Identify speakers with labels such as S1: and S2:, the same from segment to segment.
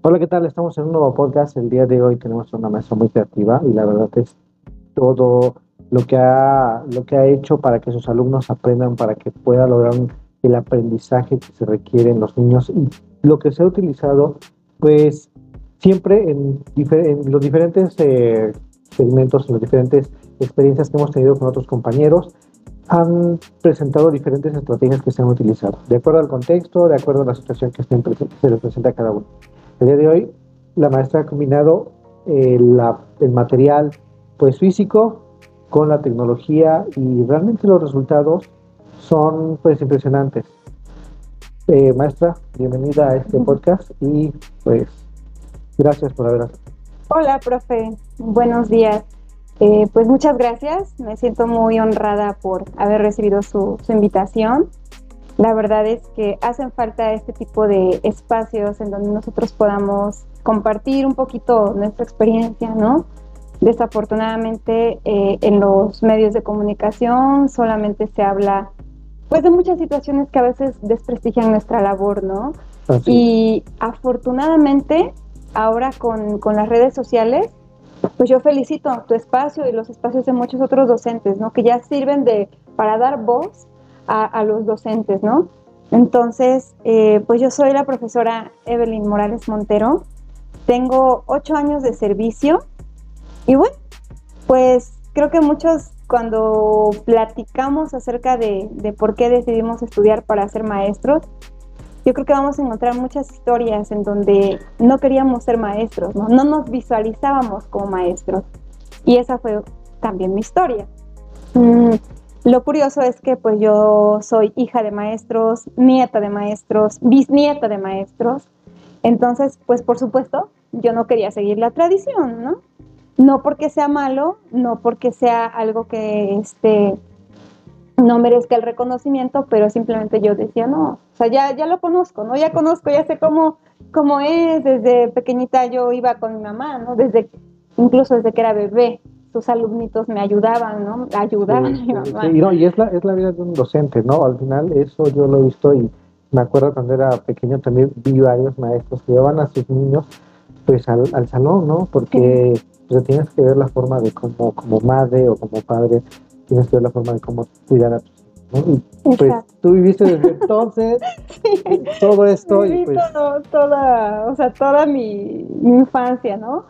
S1: Hola, ¿qué tal? Estamos en un nuevo podcast. El día de hoy tenemos una mesa muy creativa y la verdad es todo lo que ha, hecho para que sus alumnos aprendan, para que puedan lograr el aprendizaje que se requiere en los niños y lo que se ha utilizado, pues siempre en, los diferentes eh, segmentos, en las diferentes experiencias que hemos tenido con otros compañeros, han presentado diferentes estrategias que se han utilizado, de acuerdo al contexto, de acuerdo a la situación que, se les presenta a cada uno. El día de hoy, la maestra ha combinado eh, el material pues, físico con la tecnología y realmente los resultados son pues impresionantes. Eh, maestra, bienvenida a este podcast y pues gracias por haber
S2: Hola, profe. Buenos días. Eh, pues muchas gracias. Me siento muy honrada por haber recibido su, invitación. La verdad es que hacen falta este tipo de espacios en donde nosotros podamos compartir un poquito nuestra experiencia, ¿no? Desafortunadamente eh, en los medios de comunicación solamente se habla pues de muchas situaciones que a veces desprestigian nuestra labor, ¿no? Y afortunadamente ahora con, con, las redes sociales, pues yo felicito tu espacio y los espacios de muchos otros docentes, ¿no? Que ya sirven de, para dar voz a, los docentes, ¿no? Entonces, eh, pues yo soy la profesora Evelyn Morales Montero, tengo ocho años de servicio y bueno, pues creo que muchos cuando platicamos acerca de, por qué decidimos estudiar para ser maestros, yo creo que vamos a encontrar muchas historias en donde no queríamos ser maestros, no, nos visualizábamos como maestros. Y esa fue también mi historia. Mm, lo curioso es que pues yo soy hija de maestros, nieta de maestros, bisnieta de maestros. Entonces, pues por supuesto, yo no quería seguir la tradición, ¿no? no porque sea malo, no porque sea algo que este, no merezca el reconocimiento, pero simplemente yo decía, no, o sea, ya, ya lo conozco, ¿no? Ya conozco, ya sé cómo, cómo es, desde pequeñita yo iba con mi mamá, ¿no? Desde, incluso desde que era bebé, sus alumnitos me ayudaban, ¿no? Ayudaban a mi mamá.
S1: y, no, y es la, es la vida de un docente, ¿no? Al final eso yo lo he visto y me acuerdo cuando era pequeño también vi varios maestros que llevaban a sus niños pues al, al salón, ¿no? Porque sea, tienes que ver la forma de cómo, como madre o como padre, tienes que ver la forma de cómo cuidar a tus hijos. Y pues tú viviste desde entonces todo esto.
S2: y pues... toda, o sea, toda mi, infancia, ¿no?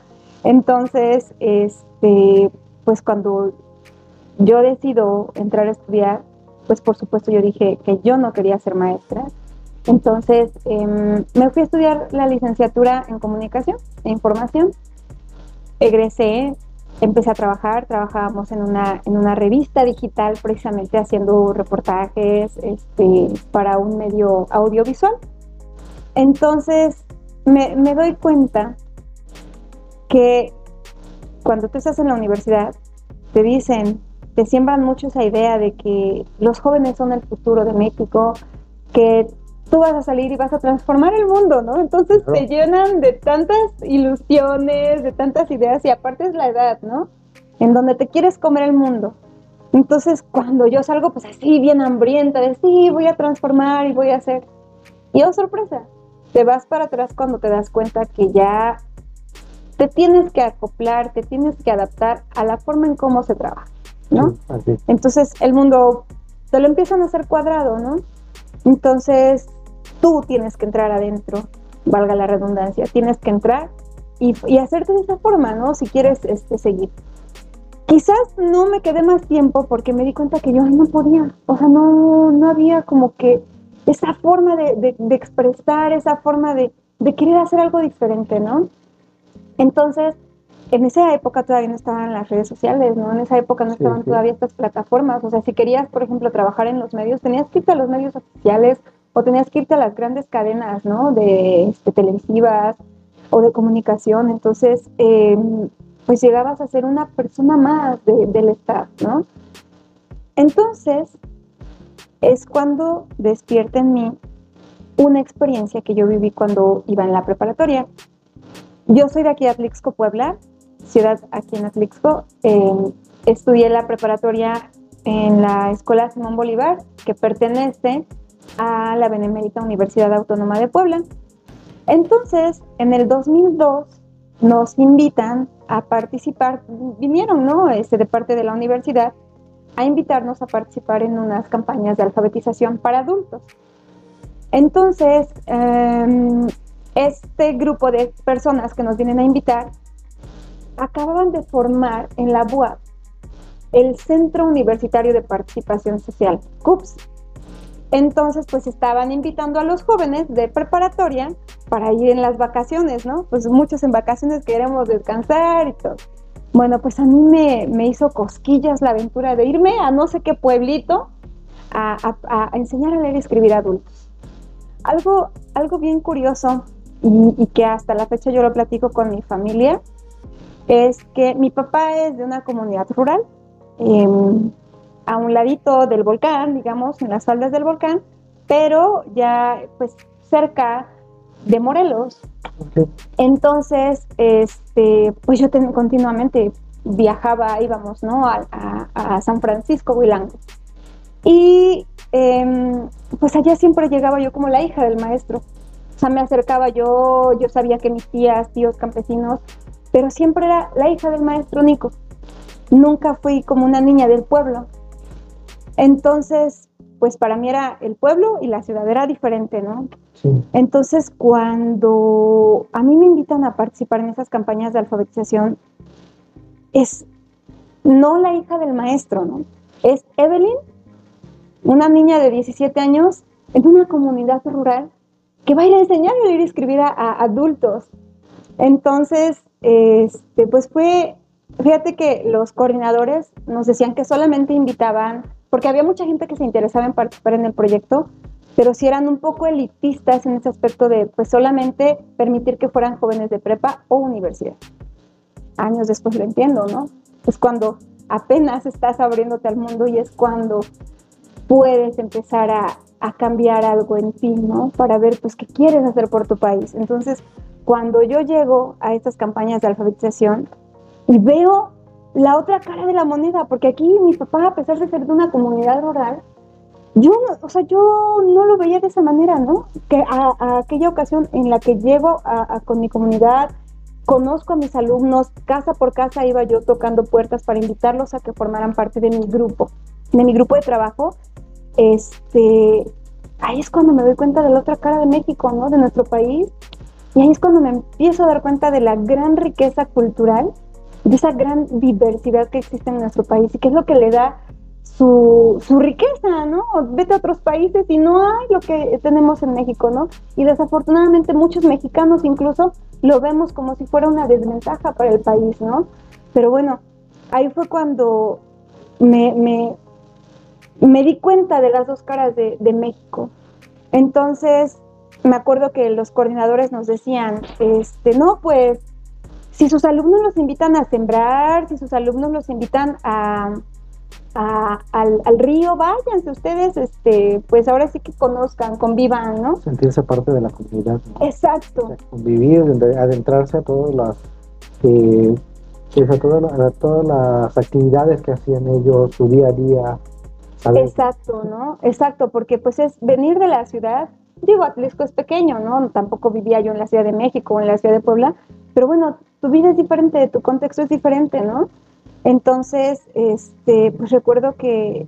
S2: Entonces, este, pues cuando yo decido entrar a estudiar, pues por supuesto yo dije que yo no quería ser maestra. Entonces em, me fui a estudiar la licenciatura en comunicación e información egresé, empecé a trabajar, trabajábamos en una, en una revista digital precisamente haciendo reportajes este, para un medio audiovisual. Entonces me, me doy cuenta que cuando tú estás en la universidad, te dicen, te siembran mucho esa idea de que los jóvenes son el futuro de México, que tú vas a salir y vas a transformar el mundo, ¿no? Entonces te llenan de tantas ilusiones, de tantas ideas y aparte es la edad, ¿no? En donde te quieres comer el mundo. Entonces cuando yo salgo pues así bien hambrienta de sí, voy a transformar y voy a hacer. Y oh sorpresa, te vas para atrás cuando te das cuenta que ya te tienes que acoplar, te tienes que adaptar a la forma en cómo se trabaja, ¿no? Entonces el mundo te lo empiezan a hacer cuadrado, ¿no? Entonces tú tienes que entrar adentro, valga la redundancia, tienes que entrar y, hacerte de esa forma, ¿no? Si quieres este, seguir. Quizás no me quedé más tiempo porque me di cuenta que yo no podía, o sea, no, no había como que esa forma de, expresar, esa forma de, querer hacer algo diferente, ¿no? Entonces, en esa época todavía no estaban las redes sociales, ¿no? En esa época no estaban todavía estas plataformas. O sea, si querías, por ejemplo, trabajar en los medios, tenías que irte a los medios oficiales o tenías que irte a las grandes cadenas, ¿no? De, este, televisivas o de comunicación. Entonces, em, pues llegabas a ser una persona más del staff, ¿no? Entonces, es cuando despierta en mí una experiencia que yo viví cuando iba en la preparatoria. Yo soy de aquí Atlixco, Puebla, ciudad aquí en Atlixco. Em, estudié la preparatoria en la Escuela Simón Bolívar, que pertenece a la Benemérita Universidad Autónoma de Puebla. Entonces, en el 2002 nos invitan a participar, vinieron, ¿no? Este, de parte de la universidad, a invitarnos a participar en unas campañas de alfabetización para adultos. Entonces, em, este grupo de personas que nos vienen a invitar acababan de formar en la UAP el Centro Universitario de Participación Social, CUPS. Entonces, pues estaban invitando a los jóvenes de preparatoria para ir en las vacaciones, ¿no? Pues muchos en vacaciones queremos descansar y todo. Bueno, pues a mí me, hizo cosquillas la aventura de irme a no sé qué pueblito a, enseñar a leer y escribir a adultos. Algo, algo bien curioso y, que hasta la fecha yo lo platico con mi familia es que mi papá es de una comunidad rural, em, a un ladito del volcán, digamos, en las faldas del volcán, pero ya pues cerca de Morelos. Entonces, este, pues yo continuamente viajaba, íbamos, ¿no? A, San Francisco, Huilango. Y em, pues allá siempre llegaba yo como la hija del maestro. O sea, me acercaba yo, yo sabía que mis tías, tíos campesinos, pero siempre era la hija del maestro Nico. Nunca fui como una niña del pueblo. Entonces, pues para mí era el pueblo y la ciudad era diferente, ¿no? Entonces, cuando a mí me invitan a participar en esas campañas de alfabetización, es no la hija del maestro, ¿no? Es Evelyn, una niña de 17 años en una comunidad rural que va a ir a enseñar a leer y escribir a, adultos. Entonces, este, pues fue, fíjate que los coordinadores nos decían que solamente invitaban, porque había mucha gente que se interesaba en participar en el proyecto, pero si eran un poco elitistas en ese aspecto de pues solamente permitir que fueran jóvenes de prepa o universidad. Años después lo entiendo, ¿no? Es cuando apenas estás abriéndote al mundo y es cuando puedes empezar a, a cambiar algo en ti, ¿no? Para ver pues qué quieres hacer por tu país. Entonces, cuando yo llego a estas campañas de alfabetización y veo la otra cara de la moneda, porque aquí mi papá, a pesar de ser de una comunidad rural, yo, o sea, yo no lo veía de esa manera, ¿no? Que a, aquella ocasión en la que llego a, con mi comunidad, conozco a mis alumnos, casa por casa iba yo tocando puertas para invitarlos a que formaran parte de mi grupo, de mi grupo de trabajo. Este, ahí es cuando me doy cuenta de la otra cara de México, ¿no? De nuestro país. Y ahí es cuando me empiezo a dar cuenta de la gran riqueza cultural, de esa gran diversidad que existe en nuestro país y que es lo que le da su, su, riqueza, ¿no? Vete a otros países y no hay lo que tenemos en México, ¿no? Y desafortunadamente muchos mexicanos incluso lo vemos como si fuera una desventaja para el país, ¿no? Pero bueno, ahí fue cuando me, me, me di cuenta de las dos caras de, de, México. Entonces, me acuerdo que los coordinadores nos decían, este, no, pues, si sus alumnos los invitan a sembrar, si sus alumnos los invitan a al, río, váyanse ustedes, este, pues ahora sí que conozcan, convivan, ¿no?
S1: Sentirse parte de la comunidad.
S2: Exacto.
S1: convivir, adentrarse a todas las, eh, pues a, todas, todas las actividades que hacían ellos, su día a día.
S2: Exacto, ¿no? Exacto, porque pues es venir de la ciudad, digo, Atlisco es pequeño, ¿no? Tampoco vivía yo en la Ciudad de México o en la Ciudad de Puebla, pero bueno, tu vida es diferente, tu contexto es diferente, ¿no? Entonces, este, pues recuerdo que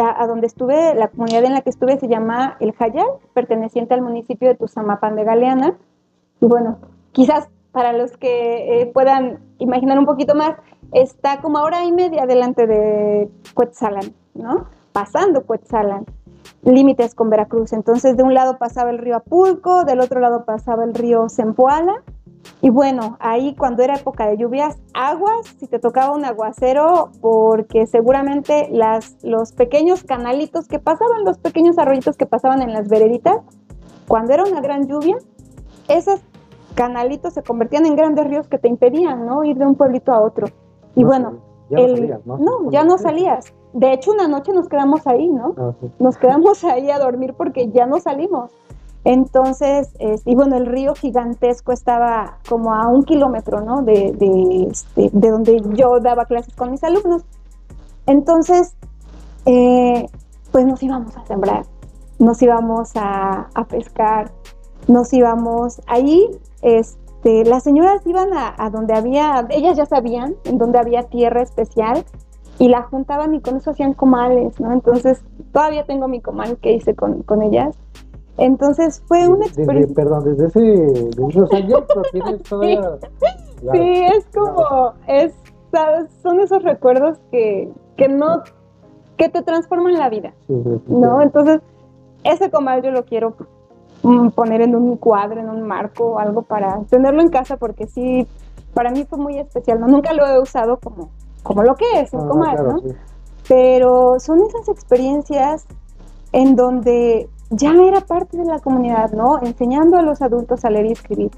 S2: a, donde estuve, la comunidad en la que estuve se llama El Jayal, perteneciente al municipio de Tuzamapán de Galeana. Y bueno, quizás para los que eh, puedan imaginar un poquito más, está como a hora y media delante de Cuetzalan, ¿no? Pasando Cuetzalan, límites con Veracruz. Entonces, de un lado pasaba el río Apulco, del otro lado pasaba el río Zempoala y bueno, ahí cuando era época de lluvias, aguas, si te tocaba un aguacero, porque seguramente las, los pequeños canalitos que pasaban, los pequeños arroyitos que pasaban en las vereditas, cuando era una gran lluvia, esos canalitos se convertían en grandes ríos que te impedían, ¿no? Ir de un pueblito a otro. Y bueno,
S1: ya no, salías, ¿no?
S2: no, ya no salías. De hecho, una noche nos quedamos ahí, ¿no? Ah, nos quedamos ahí a dormir porque ya no salimos. Entonces, y bueno, el río gigantesco estaba como a un kilómetro, ¿no? De, este, de, donde yo daba clases con mis alumnos. Entonces, eh, pues nos íbamos a sembrar, nos íbamos a, pescar. nos íbamos ahí, este, las señoras iban a, donde había, ellas ya sabían en donde había tierra especial y la juntaban y con eso hacían comales, ¿no? Entonces, todavía tengo mi comal que hice con, con ellas. Entonces fue una experiencia.
S1: perdón, desde, ese, desde esos años tienes.
S2: Sí, es como, es, ¿sabes? son esos recuerdos que, que no, que te transforman la vida, ¿no? Entonces, ese comal yo lo quiero mm, poner en un cuadro, en un marco o algo para tenerlo en casa porque sí, para mí fue muy especial, ¿no? Nunca lo he usado como, como lo que es un ah, ¿no? Pero son esas experiencias en donde ya era parte de la comunidad, ¿no? Enseñando a los adultos a leer y escribir.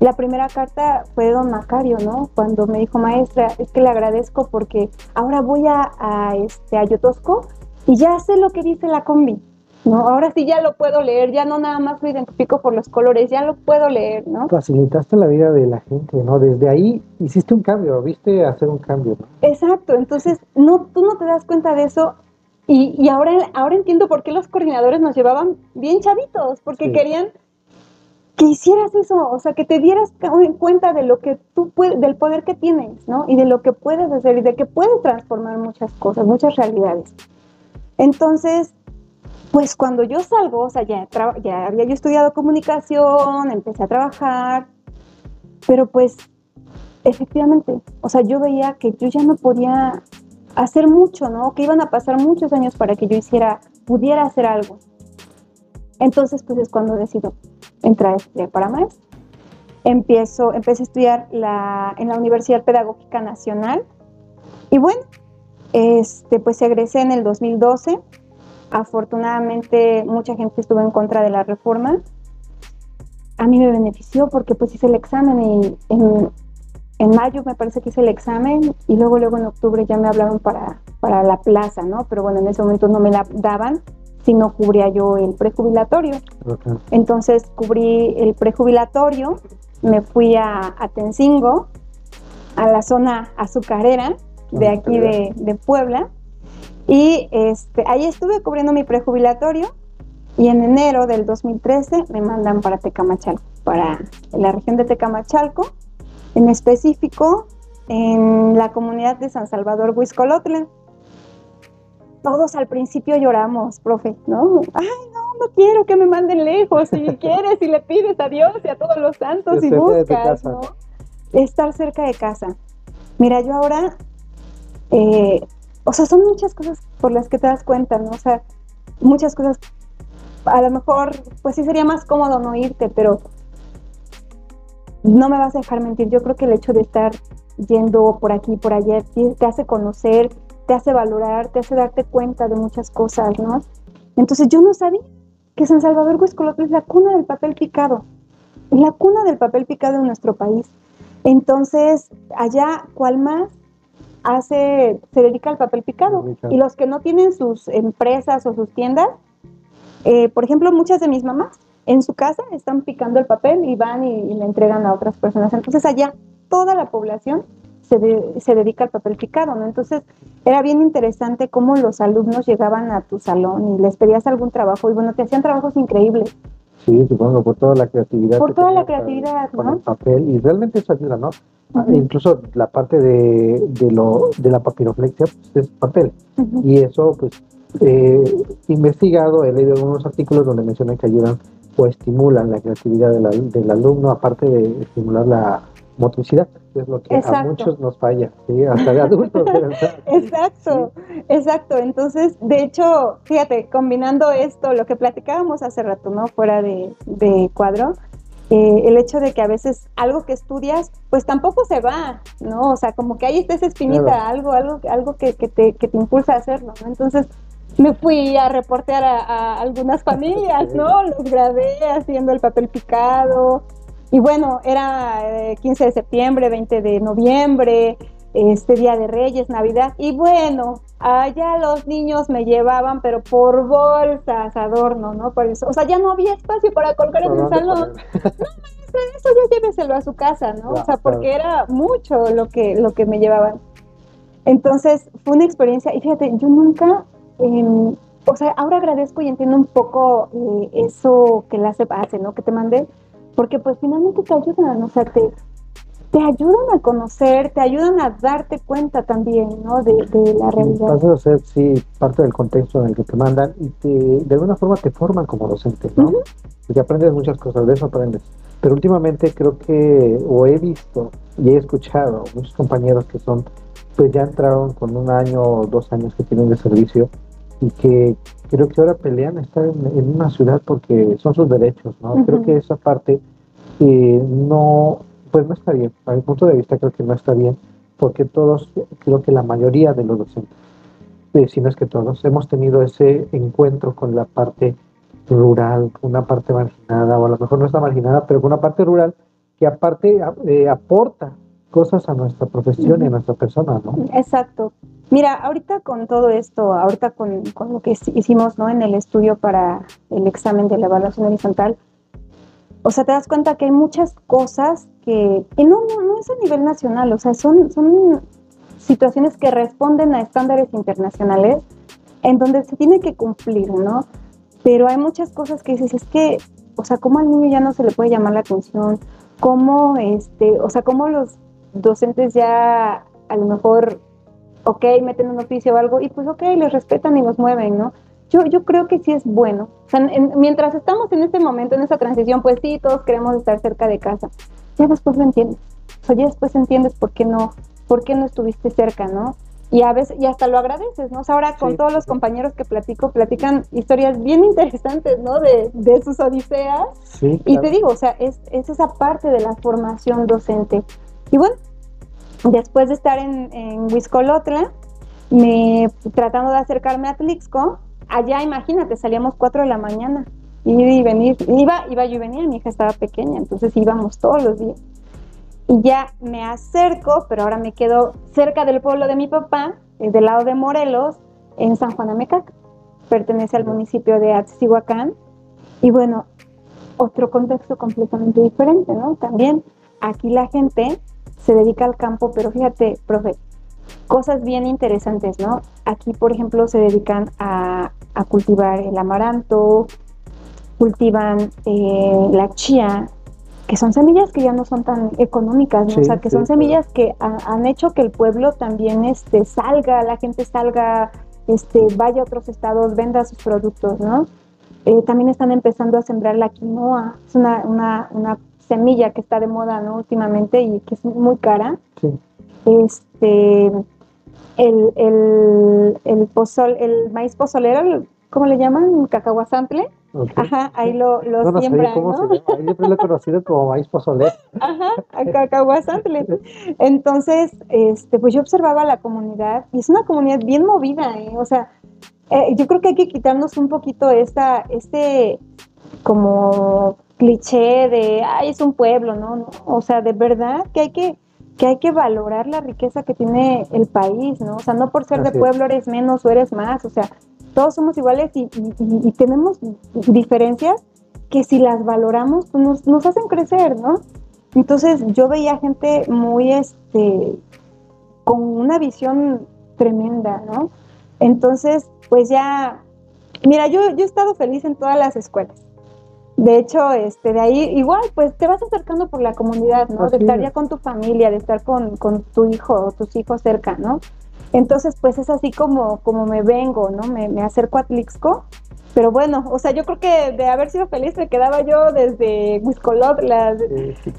S2: La primera carta fue de don Macario, ¿no? Cuando me dijo, maestra, es que le agradezco porque ahora voy a, a, este, a Yotosco y ya sé lo que dice la combi. ¿No? Ahora sí ya lo puedo leer, ya no nada más lo identifico por los colores, ya lo puedo leer, ¿no?
S1: Facilitaste la vida de la gente, ¿no? Desde ahí hiciste un cambio, viste hacer un cambio, ¿no?
S2: Exacto, entonces no, tú no te das cuenta de eso y, y ahora, ahora entiendo por qué los coordinadores nos llevaban bien chavitos, porque querían que hicieras eso, o sea, que te dieras cuenta de lo que tú puedes, del poder que tienes, ¿no? Y de lo que puedes hacer y de que puedes transformar muchas cosas, muchas realidades. Entonces, pues cuando yo salgo, o sea, ya, había yo estudiado comunicación, empecé a trabajar, pero pues efectivamente, o sea, yo veía que yo ya no podía hacer mucho, ¿no? Que iban a pasar muchos años para que yo hiciera, pudiera hacer algo. Entonces, pues es cuando decido entrar a estudiar para maestro. Empiezo, empecé a estudiar la, en la Universidad Pedagógica Nacional y bueno, este, pues egresé en el 2012 Afortunadamente mucha gente estuvo en contra de la reforma. A mí me benefició porque pues hice el examen y en, mayo me parece que hice el examen y luego luego en octubre ya me hablaron para, para la plaza, ¿no? Pero bueno, en ese momento no me la daban si no cubría yo el prejubilatorio. Entonces cubrí el prejubilatorio, me fui a, a Tencingo, a la zona azucarera de ah, aquí de, de Puebla, y este, ahí estuve cubriendo mi prejubilatorio y en enero del 2013 me mandan para Tecamachalco, para la región de Tecamachalco, en específico en la comunidad de San Salvador Huizcolotla. Todos al principio lloramos, profe, ¿no? Ay, no, no quiero que me manden lejos. Si quieres, y le pides a Dios y a todos los santos y buscas, ¿no? Estar cerca de casa. Mira, yo ahora eh, o sea, son muchas cosas por las que te das cuenta, ¿no? O sea, muchas cosas, a lo mejor, pues sí sería más cómodo no irte, pero no me vas a dejar mentir. Yo creo que el hecho de estar yendo por aquí, por allá, te hace conocer, te hace valorar, te hace darte cuenta de muchas cosas, ¿no? Entonces yo no sabía que San Salvador Huescolotl es la cuna del papel picado, la cuna del papel picado en nuestro país. Entonces, allá, ¿cuál más? Hace, se dedica al papel picado. Y los que no tienen sus empresas o sus tiendas, eh, por ejemplo, muchas de mis mamás en su casa están picando el papel y van y, le entregan a otras personas. Entonces allá toda la población se, se, dedica al papel picado, ¿no? Entonces era bien interesante cómo los alumnos llegaban a tu salón y les pedías algún trabajo y bueno, te hacían trabajos increíbles.
S1: Sí, supongo, por toda la creatividad.
S2: Por toda la creatividad,
S1: con el papel, y realmente eso ayuda, ¿no? Incluso la parte de, de, lo, de la papiroflexia pues, es papel. Y eso, pues, eh, investigado, he leído algunos artículos donde mencionan que ayudan o estimulan la creatividad del alumno, aparte de estimular la motricidad, que es lo que a muchos nos falla, ¿sí? hasta de adultos.
S2: exacto, exacto. Entonces, de hecho, fíjate, combinando esto, lo que platicábamos hace rato, ¿no? Fuera de, de cuadro, eh, el hecho de que a veces algo que estudias, pues tampoco se va, ¿no? O sea, como que ahí está esa espinita, algo, algo, algo que, que, te, que te impulsa a hacerlo, ¿no? Entonces me fui a reportear a, algunas familias, ¿no? Los grabé haciendo el papel picado. Y bueno, era 15 eh, de septiembre, 20 de noviembre, este Día de Reyes, Navidad. Y bueno, allá los niños me llevaban, pero por bolsas, adorno, ¿no? Por eso, o sea, ya no había espacio para colgar en el salón. No, eso ya lléveselo a su casa, ¿no? o sea, porque era mucho lo que, lo que me llevaban. Entonces, fue una experiencia, y fíjate, yo nunca, em, o sea, ahora agradezco y entiendo un poco eh, eso que la CEP hace, ¿no? Que te mandé, porque pues finalmente te ayudan, o sea, te, te ayudan a conocer, te ayudan a darte cuenta también, ¿no? De, la realidad.
S1: Vas a ser, sí, parte del contexto en el que te mandan y te, de alguna forma te forman como docente, ¿no? Porque aprendes muchas cosas, de eso aprendes. Pero últimamente creo que, o he visto y he escuchado muchos compañeros que son, pues ya entraron con un año o dos años que tienen de servicio y que creo que ahora pelean estar en, una ciudad porque son sus derechos, ¿no? Creo que esa parte eh, no, pues no está bien. A mi punto de vista creo que no está bien porque todos, creo que la mayoría de los docentes, eh, si no es que todos, hemos tenido ese encuentro con la parte rural, una parte marginada, o a lo mejor no está marginada, pero con una parte rural que aparte eh, aporta cosas a nuestra profesión y a nuestra persona, ¿no?
S2: Exacto. Mira, ahorita con todo esto, ahorita con, lo que hicimos ¿no? en el estudio para el examen de la evaluación horizontal, o sea, te das cuenta que hay muchas cosas que, no, no, es a nivel nacional, o sea, son, son situaciones que responden a estándares internacionales en donde se tiene que cumplir, ¿no? Pero hay muchas cosas que dices, es que, o sea, ¿cómo al niño ya no se le puede llamar la atención? ¿Cómo, este, o sea, cómo los docentes ya a lo mejor ok, meten un oficio o algo, y pues ok, les respetan y los mueven, ¿no? Yo, yo creo que sí es bueno. O sea, mientras estamos en este momento, en esa transición, pues sí, todos queremos estar cerca de casa. Ya después lo entiendes. O sea, ya después entiendes por qué no, por qué no estuviste cerca, ¿no? Y a veces, y hasta lo agradeces, ¿no? O sea, ahora con todos los compañeros que platico, platican historias bien interesantes, ¿no? De, de sus odiseas. Sí, Y te digo, o sea, es, es esa parte de la formación docente. Y bueno, Después de estar en, en me, tratando de acercarme a Tlixco, allá imagínate, salíamos 4 de la mañana, y venir, iba, iba yo y venía, mi hija estaba pequeña, entonces íbamos todos los días. Y ya me acerco, pero ahora me quedo cerca del pueblo de mi papá, eh, del lado de Morelos, en San Juan Amecac. Pertenece al municipio de Atzihuacán. Y bueno, otro contexto completamente diferente, ¿no? También aquí la gente se dedica al campo, pero fíjate, profe, cosas bien interesantes, ¿no? Aquí, por ejemplo, se dedican a, cultivar el amaranto, cultivan eh, la chía, que son semillas que ya no son tan económicas, ¿no? o sea, que son semillas que han hecho que el pueblo también este, salga, la gente salga, este, vaya a otros estados, venda sus productos, ¿no? Eh, también están empezando a sembrar la quinoa, es una, una, una semilla que está de moda ¿no? últimamente y que es muy cara. Este, el, el, el, pozol, el maíz pozolero, ¿cómo le llaman? Cacahuazantle. Ajá, ahí lo, lo no, siembran,
S1: cómo se llama. Yo lo he conocido como maíz pozolero.
S2: Ajá, cacahuazantle. Entonces, este, pues yo observaba la comunidad y es una comunidad bien movida, ¿eh? o sea, eh, yo creo que hay que quitarnos un poquito esta, este como cliché de, ay, es un pueblo, ¿no? O sea, de verdad que hay que, que hay que valorar la riqueza que tiene el país, ¿no? O sea, no por ser de pueblo eres menos o eres más, o sea, todos somos iguales y, tenemos diferencias que si las valoramos pues nos, nos, hacen crecer, ¿no? Entonces yo veía gente muy, este, con una visión tremenda, ¿no? Entonces, pues ya, mira, yo, yo he estado feliz en todas las escuelas. De hecho, este, de ahí igual, pues te vas acercando por la comunidad, ¿no? de estar ya con tu familia, de estar con, tu hijo o tus hijos cerca, ¿no? Entonces, pues es así como, como me vengo, ¿no? Me, me acerco a Tlixco. Pero bueno, o sea, yo creo que de haber sido feliz me quedaba yo desde Huiscolot.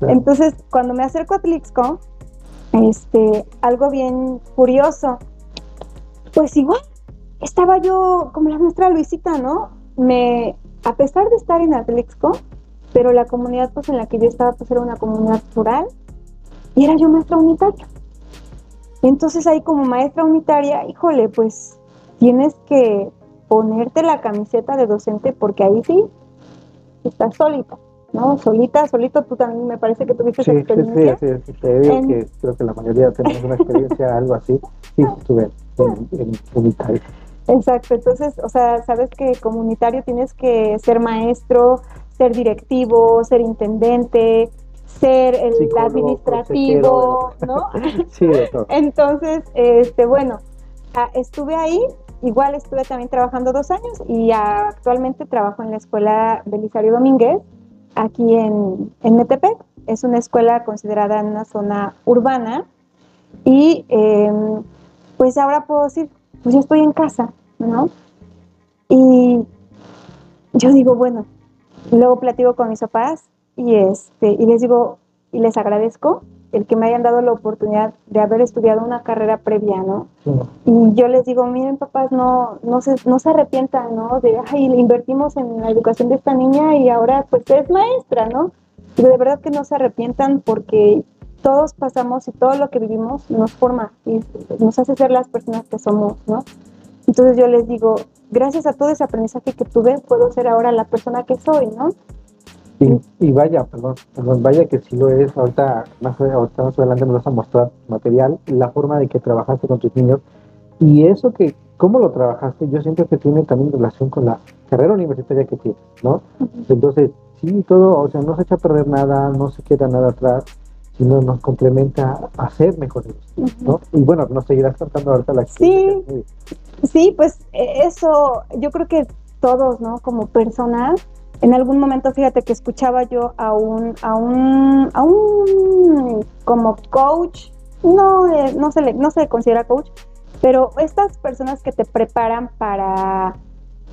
S2: Entonces, cuando me acerco a Tlixco, este, algo bien curioso, pues igual, estaba yo como la nuestra Luisita, ¿no? Me, a pesar de estar en Atlixco, pero la comunidad pues en la que yo estaba pues era una comunidad rural y era yo maestra unitaria. Entonces ahí como maestra unitaria, híjole, pues tienes que ponerte la camiseta de docente porque ahí sí estás solita, ¿no? Solita, solito, tú también me parece que tuviste esa experiencia.
S1: Sí, sí, sí, te digo que creo que la mayoría tenemos una experiencia, algo así. Sí, estuve en, en unitaria.
S2: Exacto, entonces, o sea, sabes que comunitario tienes que ser maestro, ser directivo, ser intendente, ser el administrativo, ¿no?
S1: sí, de todo.
S2: Entonces, este, bueno, ah, estuve ahí igual estuve también trabajando dos años y actualmente trabajo en la escuela Belisario Domínguez, aquí en, en Metepec. Es una escuela considerada en una zona urbana y em, pues ahora puedo decir, pues yo estoy en casa, ¿no? Y yo digo, bueno, luego platico con mis papás y, este, y les digo, y les agradezco el que me hayan dado la oportunidad de haber estudiado una carrera previa, ¿no? Y yo les digo, miren papás, no, no, se, no se arrepientan, ¿no? De, ay, le invertimos en la educación de esta niña y ahora pues es maestra, ¿no? Pero de verdad que no se arrepientan porque todos pasamos y todo lo que vivimos nos forma y nos hace ser las personas que somos, ¿no? Entonces yo les digo, gracias a todo ese aprendizaje que tuve, puedo ser ahora la persona que soy, ¿no?
S1: Y, vaya, perdón, vaya que sí lo es, ahorita más, ahorita más adelante nos vas a mostrar material, la forma de que trabajaste con tus niños y eso que, cómo lo trabajaste, yo siento que tiene también relación con la carrera universitaria que tienes, ¿no? Entonces, sí, todo, o sea, no se echa a perder nada, no se queda nada atrás, sino nos complementa a ser mejores, ¿no? Y bueno, nos seguirás contando ahorita la
S2: Sí, sí, pues e, eso, yo creo que todos, ¿no? Como personas, en algún momento, fíjate que escuchaba yo a un, a un, a un como coach, no, eh, no, se le, no se considera coach, pero estas personas que te preparan para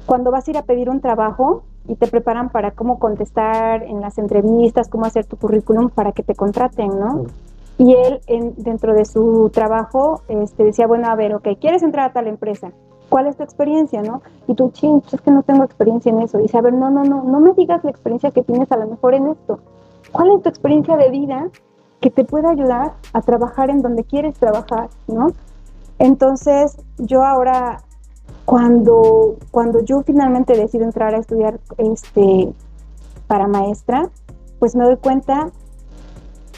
S2: cuando vas a ir a pedir un trabajo y te preparan para cómo contestar en las entrevistas, cómo hacer tu currículum para que te contraten, ¿no? Y él, en, dentro de su trabajo, este, decía, bueno, a ver, ok, ¿quieres entrar a tal empresa? ¿Cuál es tu experiencia, no? Y tú, ching, pues es que no tengo experiencia en eso. Dice, a ver, no, no, no, no me digas la experiencia que tienes a lo mejor en esto. ¿Cuál es tu experiencia de vida que te pueda ayudar a trabajar en donde quieres trabajar, no? Entonces, yo ahora, cuando, cuando yo finalmente decido entrar a estudiar este, para maestra, pues me doy cuenta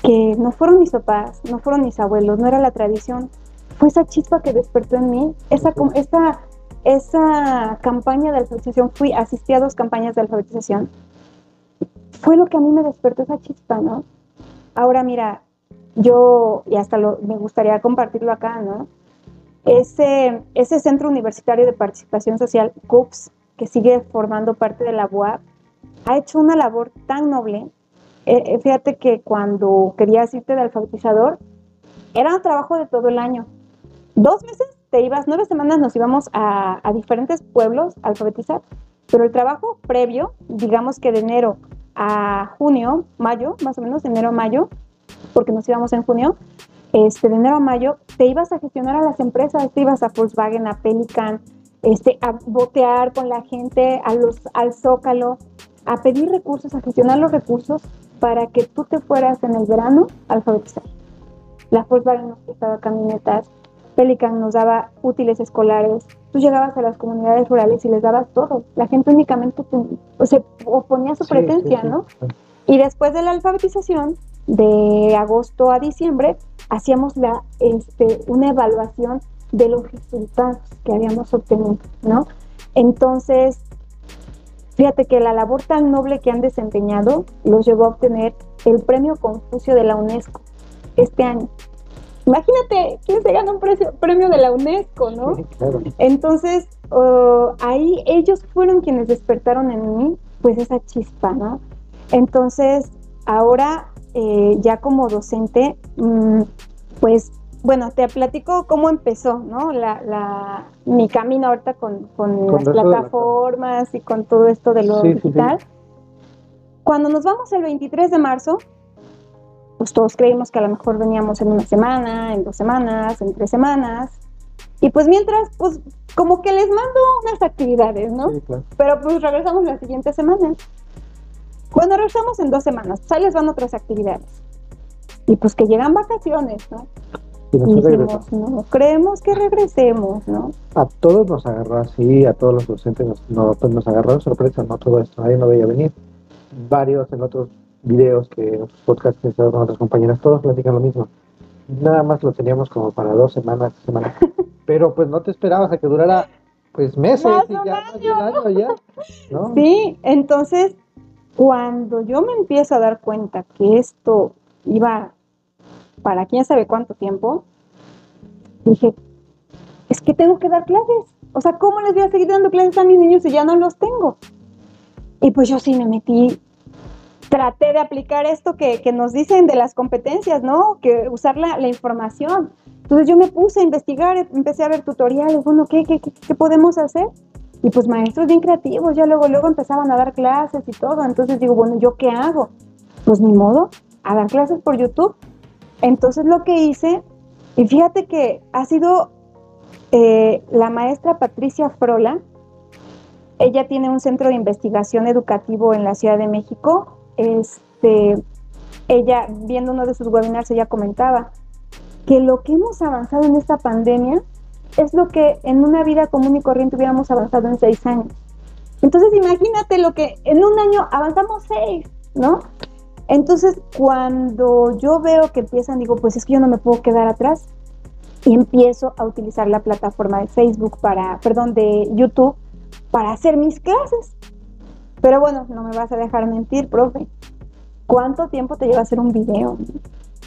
S2: que no fueron mis papás, no fueron mis abuelos, no era la tradición, fue esa chispa que despertó en mí, esa, esa, esa campaña de alfabetización, fui, asistí a dos campañas de alfabetización, fue lo que a mí me despertó esa chispa, ¿no? Ahora mira, yo, y hasta me gustaría compartirlo acá, ¿no? Ese, ese Centro Universitario de Participación Social, CUPS, que sigue formando parte de la UAP, ha hecho una labor tan noble. Eh, eh, fíjate que cuando querías irte de alfabetizador, era un trabajo de todo el año dos meses te ibas, nueve semanas nos íbamos a, diferentes pueblos a alfabetizar, pero el trabajo previo, digamos que de enero a junio, mayo, más o menos enero a mayo, porque nos íbamos en junio, este, de enero a mayo, te ibas a gestionar a las empresas, te ibas a Volkswagen, a Pelican, este, a botear con la gente, a los, al Zócalo, a pedir recursos, a gestionar los recursos para que tú te fueras en el verano a alfabetizar. La Volkswagen nos prestaba camionetas, Pelican nos daba útiles escolares. Tú llegabas a las comunidades rurales y les dabas todo. La gente únicamente se oponía a su presencia, ¿no? Y después de la alfabetización, de agosto a diciembre, hacíamos la, este, una evaluación de los resultados que habíamos obtenido, ¿no? Entonces, fíjate que la labor tan noble que han desempeñado los llevó a obtener el premio Confucio de la UNESCO este año. Imagínate quién se gana un premio de la UNESCO, ¿no? Entonces, oh, ahí ellos fueron quienes despertaron en mí, pues esa chispa, ¿no? Entonces, ahora eh, ya como docente, mm, pues bueno, te platico cómo empezó, ¿no? La, mi camino ahorita con, las plataformas y con todo esto de lo digital. Cuando nos vamos el 23 de marzo, pues todos creímos que a lo mejor veníamos en una semana, en dos semanas, en tres semanas. Y pues mientras, pues como que les mando unas actividades, ¿no? Pero pues regresamos la siguiente semana. Cuando regresamos en dos semanas, ahí les van otras actividades. Y pues que llegan vacaciones, ¿no? Y, decimos, no, creemos que regresemos, ¿no?
S1: A todos nos agarró así, a todos los docentes nos, no, pues nos agarró de sorpresa, ¿no? Todo esto, nadie no veía venir. Varios en otros videos que otros podcasts que con otras compañeras, todos platican lo mismo. Nada más lo teníamos como para dos semanas, semanas. Pero pues no te esperabas a que durara pues meses y ya más de un año ya.
S2: Sí, entonces cuando yo me empiezo a dar cuenta que esto iba para quién sabe cuánto tiempo, dije, es que tengo que dar clases. O sea, ¿cómo les voy a seguir dando clases a mis niños si ya no los tengo? Y pues yo sí me metí, traté de aplicar esto que, nos dicen de las competencias, ¿no? Que usar la, información. Entonces yo me puse a investigar, empecé a ver tutoriales, bueno, ¿qué, qué, qué podemos hacer? Y pues maestros bien creativos, ya luego, luego empezaban a dar clases y todo. Entonces digo, bueno, ¿yo qué hago? Pues ni modo, a dar clases por YouTube. Entonces lo que hice, y fíjate que ha sido eh, la maestra Patricia Frola, ella tiene un centro de investigación educativo en la Ciudad de México. Este, ella, viendo uno de sus webinars, ella comentaba que lo que hemos avanzado en esta pandemia es lo que en una vida común y corriente hubiéramos avanzado en seis años. Entonces imagínate lo que en un año avanzamos seis, ¿no? Entonces cuando yo veo que empiezan, digo, pues es que yo no me puedo quedar atrás y empiezo a utilizar la plataforma de Facebook para, perdón, de YouTube para hacer mis clases. Pero bueno, no me vas a dejar mentir, profe. ¿Cuánto tiempo te lleva hacer un video?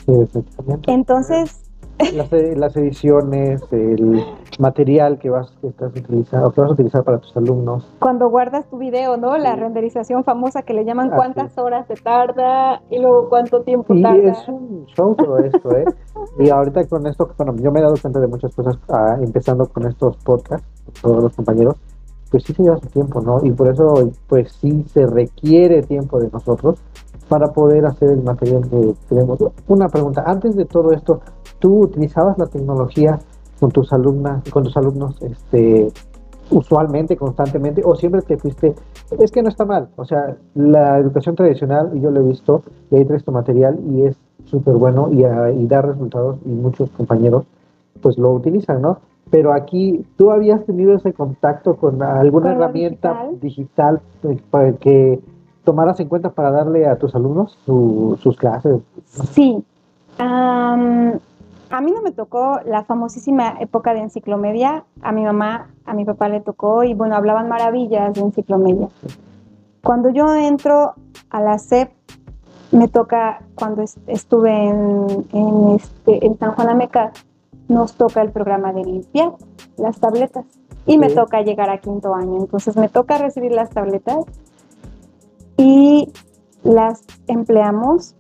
S1: Sí, exactamente.
S2: Entonces,
S1: las, las, ediciones, el material que vas, que estás utilizando, que vas a utilizar para tus alumnos.
S2: Cuando guardas tu video, ¿no? La renderización famosa que le llaman cuántas horas te tarda y luego cuánto tiempo
S1: y
S2: tarda.
S1: es un show todo esto, ¿eh? y ahorita con esto, bueno, yo me he dado cuenta de muchas cosas, ah, empezando con estos podcasts, todos los compañeros, pues sí se lleva su tiempo, ¿no? Y por eso, pues sí se requiere tiempo de nosotros para poder hacer el material que tenemos. Una pregunta, antes de todo esto, ¿tú utilizabas la tecnología con tus alumnas, con tus alumnos, este, usualmente, constantemente, o siempre te fuiste, es que no está mal, o sea, la educación tradicional, y yo lo he visto, y ahí traes tu material y es súper bueno y, ah, y da resultados y muchos compañeros pues lo utilizan, ¿no? Pero aquí, ¿tú habías tenido ese contacto con alguna herramienta digital, digital pues, que tomaras en cuenta para darle a tus alumnos sus clases?
S2: Sí. a mí no me tocó la famosísima época de enciclomedia. A mi mamá, a mi papá le tocó y bueno, hablaban maravillas de enciclomedia. Cuando yo entro a la SEP, me toca, cuando estuve en, en, este, en San Juan Ameca, nos toca el programa de limpiar las tabletas y me toca llegar a quinto año. Entonces me toca recibir las tabletas y las empleamos.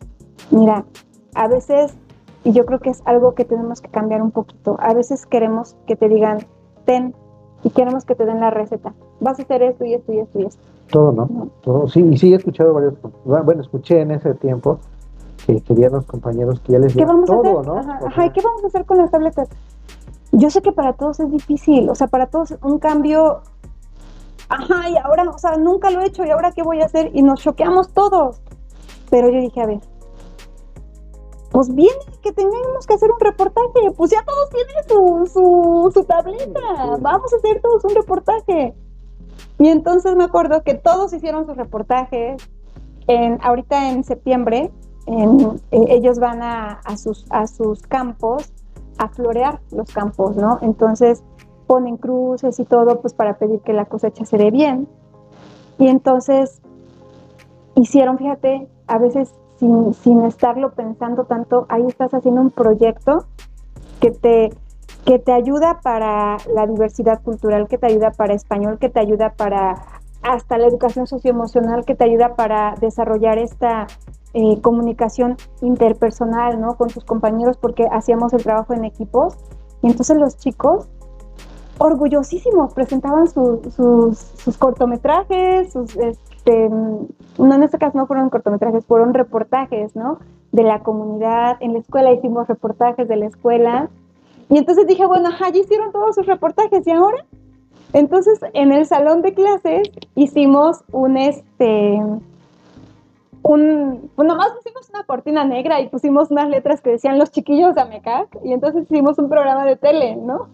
S2: Mira, a veces, y yo creo que es algo que tenemos que cambiar un poquito, a veces queremos que te digan, ten, y queremos que te den la receta. Vas a hacer esto y esto y esto y esto.
S1: Todo, ¿no? Todo. Sí, y sí he escuchado varios, bueno, escuché en ese tiempo que querían los compañeros que ya les dieran todo, ¿no?
S2: Ajá, ¿y qué vamos a hacer con las tabletas? Yo sé que para todos es difícil, o sea, para todos un cambio ajá, y ahora, o sea, nunca lo he hecho, y ahora qué voy a hacer, y nos choqueamos todos. Pero yo dije, a ver, pues viene que tengamos que hacer un reportaje, pues ya todos tienen su, su, su tableta, vamos a hacer todos un reportaje. Y entonces me acuerdo que todos hicieron sus reportajes. En, ahorita en septiembre, en, eh, ellos van a, a, sus, a sus campos a florear los campos, ¿no? Entonces, ponen cruces y todo, pues para pedir que la cosecha se dé bien. Y entonces hicieron, fíjate, a veces sin, sin estarlo pensando tanto, ahí estás haciendo un proyecto que te, que te ayuda para la diversidad cultural, que te ayuda para español, que te ayuda para hasta la educación socioemocional, que te ayuda para desarrollar esta eh, comunicación interpersonal, ¿no? Con tus compañeros, porque hacíamos el trabajo en equipos. Y entonces los chicos orgullosísimos, presentaban sus, cortometrajes, sus, este, no en este caso no fueron cortometrajes, fueron reportajes, ¿no? De la comunidad, en la escuela hicimos reportajes de la escuela, y entonces dije, bueno, ajá, ya hicieron todos sus reportajes, ¿y ahora? Entonces, en el salón de clases hicimos un, este, un, pues nomás pusimos una cortina negra y pusimos unas letras que decían los chiquillos de Amecac, y entonces hicimos un programa de tele, ¿no?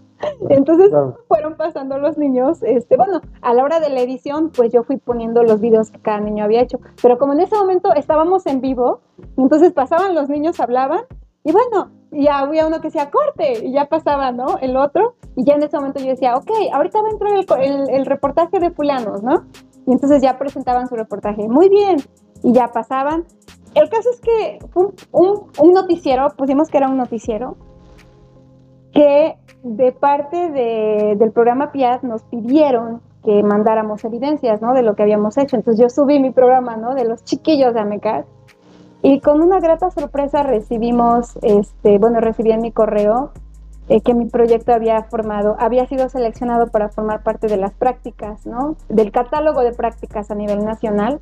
S2: Entonces fueron pasando los niños, este, bueno, a la hora de la edición, pues yo fui poniendo los videos que cada niño había hecho, pero como en ese momento estábamos en vivo, entonces pasaban los niños, hablaban, y bueno, ya había uno que decía corte, y ya pasaba, ¿no? El otro, y ya en ese momento yo decía, ok, ahorita va a entrar el, el, reportaje de fulanos, ¿no? Y entonces ya presentaban su reportaje, muy bien, y ya pasaban. El caso es que fue un, un, un noticiero, pusimos que era un noticiero, que de parte de, del programa PIAD nos pidieron que mandáramos evidencias. De lo que habíamos hecho. Entonces yo subí mi programa, ¿no? De los chiquillos de AMECAR. Y con una grata sorpresa recibimos, este, bueno, recibí en mi correo eh, que mi proyecto había formado, había sido seleccionado para formar parte de las prácticas. Del catálogo de prácticas a nivel nacional.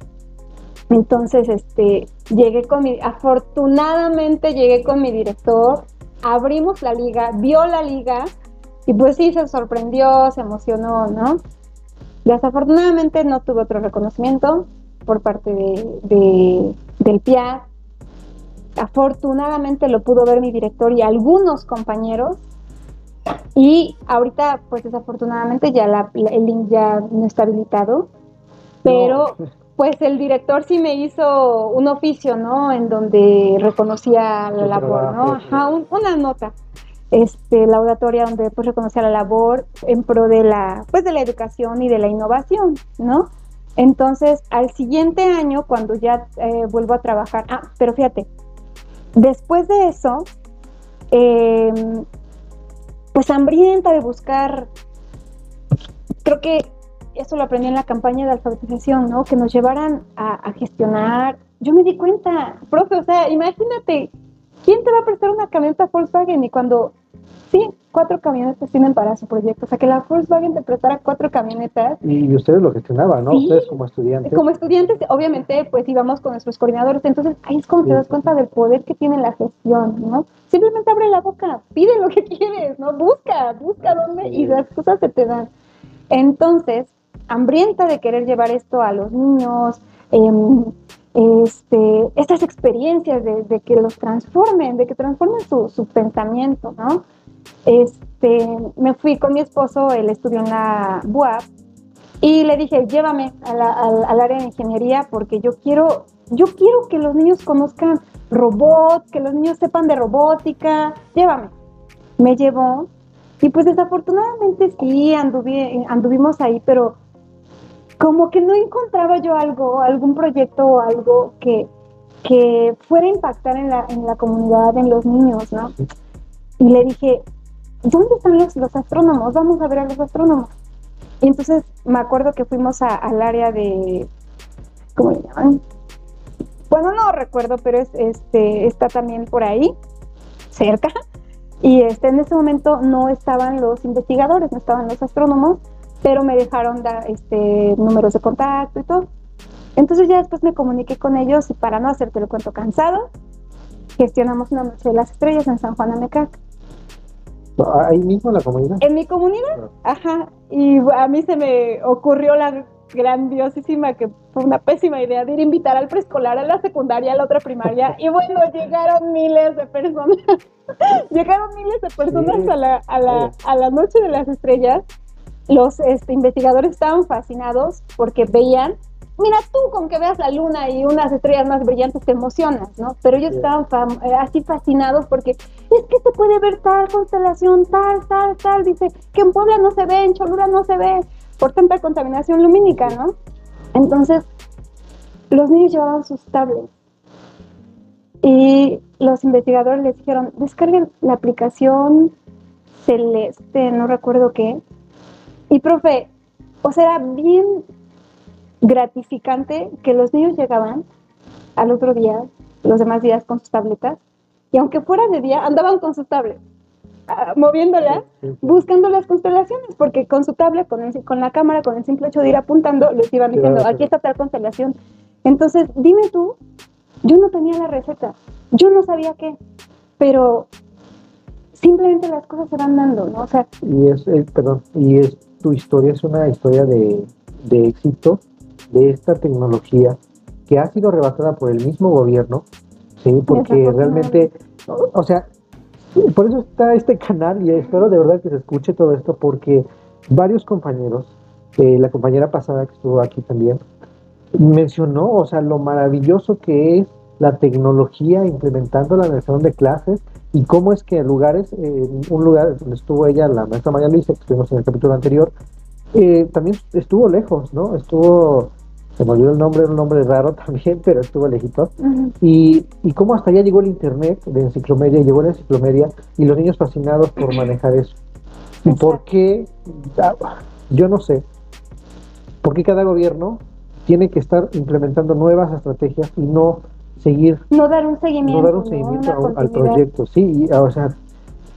S2: Entonces, este, llegué con mi, afortunadamente llegué con mi director, abrimos la liga, vio la liga y pues sí, se sorprendió, se emocionó, ¿no? Desafortunadamente no tuve otro reconocimiento por parte de, del PIA. Afortunadamente lo pudo ver mi director y algunos compañeros. Y ahorita, pues desafortunadamente ya el link ya no está habilitado. Pero pues el director sí me hizo un oficio, ¿no? En donde reconocía la labor, ¿no? Ajá, una nota este, laudatoria donde pues reconocía la labor en pro de la, pues de la educación y de la innovación, ¿no? Entonces, al siguiente año, cuando ya eh, vuelvo a trabajar, ah, pero fíjate, después de eso, em, pues hambrienta de buscar, creo que eso lo aprendí en la campaña de alfabetización, ¿no? Que nos llevaran a, a gestionar. Yo me di cuenta, profe, o sea, imagínate, ¿quién te va a prestar una camioneta Volkswagen? Y cuando Sí, cuatro camionetas tienen para su proyecto. O sea, que la Volkswagen te prestara cuatro camionetas.
S1: Y ustedes lo gestionaban, ¿no? Ustedes como estudiantes.
S2: Como estudiantes, obviamente, pues íbamos con nuestros coordinadores. Entonces, ahí es como te das cuenta del poder que tiene la gestión, ¿no? Simplemente abre la boca, pide lo que quieres, ¿no? Busca, busca dónde y las cosas se te dan. Entonces, hambrienta de querer llevar esto a los niños, eh, este, estas experiencias de, que los transformen, de que transformen su, su pensamiento, ¿no? este, me fui con mi esposo, él estudió en la BUAP, y le dije, llévame al, área de ingeniería porque yo quiero, yo quiero que los niños conozcan robots, que los niños sepan de robótica, llévame. Me llevó y pues desafortunadamente sí, anduvimos ahí, pero como que no encontraba yo algo, algún proyecto o algo que, que fuera a impactar en la, en la comunidad, en los niños, ¿no? Y le dije, ¿dónde están los, los astrónomos? Vamos a ver a los astrónomos. Y entonces me acuerdo que fuimos al área de, ¿cómo le llaman? Bueno, no recuerdo, pero es, este, está también por ahí, cerca. Y este, en ese momento no estaban los investigadores, no estaban los astrónomos, pero me dejaron dar este, números de contacto y todo. Entonces ya después me comuniqué con ellos y para no hacerte el cuento cansado, gestionamos una noche de las estrellas en San Juan Amecac.
S1: Ahí mismo en la comunidad.
S2: En mi comunidad, ajá. Y a mí se me ocurrió la grandiosísima, que fue una pésima idea, de ir a invitar al preescolar, a la secundaria, a la otra primaria. y bueno, llegaron miles de personas. llegaron miles de personas a, la, a, la, a la noche de las estrellas. Los este, investigadores estaban fascinados porque veían mira tú con que veas la luna y unas estrellas más brillantes te emocionas, ¿no? Pero ellos estaban eh, así fascinados porque es que se puede ver tal constelación, tal, tal, tal. Dice que en Puebla no se ve, en Cholula no se ve, por tanta contaminación lumínica, ¿no? Entonces, los niños llevaban sus tablets y los investigadores les dijeron, descarguen la aplicación celeste, no recuerdo qué. Y profe, o sea, era bien gratificante que los niños llegaban al otro día, los demás días con sus tabletas, y aunque fuera de día, andaban con sus tablets, ah, moviéndolas, buscando las constelaciones, porque con su tablet, con, con la cámara, con el simple hecho de ir apuntando, les iban diciendo, aquí está tal constelación. Entonces, dime tú, yo no tenía la receta, yo no sabía qué, pero simplemente las cosas se van dando, ¿no? O sea,
S1: y es, eh, perdón, y es tu historia es una historia de, de éxito de esta tecnología que ha sido rebasada por el mismo gobierno, ¿sí? porque realmente, o sea, por eso está este canal y espero de verdad que se escuche todo esto porque varios compañeros, eh, la compañera pasada que estuvo aquí también, mencionó, o sea, lo maravilloso que es la tecnología implementándola en el salón de clases y cómo es que lugares, en un lugar donde estuvo ella, la maestra María Luisa, que estuvimos en el capítulo anterior, eh, también estuvo lejos, ¿no? Estuvo se me olvidó el nombre, era un nombre raro también, pero estuvo lejito. y, y cómo hasta allá llegó el internet de enciclomedia, llegó la enciclomedia y los niños fascinados por manejar eso. ¿Y por qué? Ah, Yo no sé. ¿Por qué cada gobierno tiene que estar implementando nuevas estrategias y no seguir,
S2: No dar un seguimiento.
S1: no dar un
S2: ¿no?
S1: seguimiento a un- al proyecto? Sí, y, ah, o sea,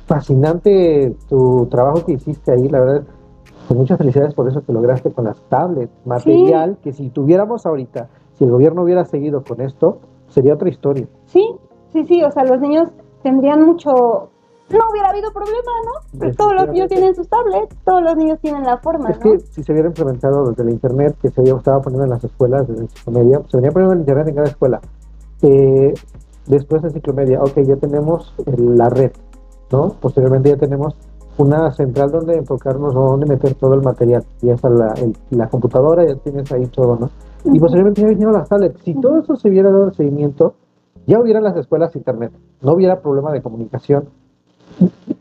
S1: fascinante tu trabajo que hiciste ahí, la verdad. Pues muchas felicidades por eso que lograste con las tablets, material que si tuviéramos ahorita, si el gobierno hubiera seguido con esto, sería otra historia.
S2: Sí, sí, sí, o sea, los niños tendrían mucho... No hubiera habido problema, ¿no? Pues todos los niños tienen sus tablets, todos los niños tienen la forma,
S1: Es
S2: ¿no?
S1: que si se hubiera implementado desde el internet que se estaba poniendo en las escuelas desde enciclomedia, se venía poniendo el internet en cada escuela. Eh, después de enciclomedia, ok, ya tenemos la red, ¿no? Posteriormente ya tenemos una central donde enfocarnos o donde meter todo el material. Ya está la, el- la computadora, ya tienes ahí todo, ¿no? Y posteriormente ya vinieron las tablets. Si todo eso se hubiera dado seguimiento, ya hubieran las escuelas internet, no hubiera problema de comunicación.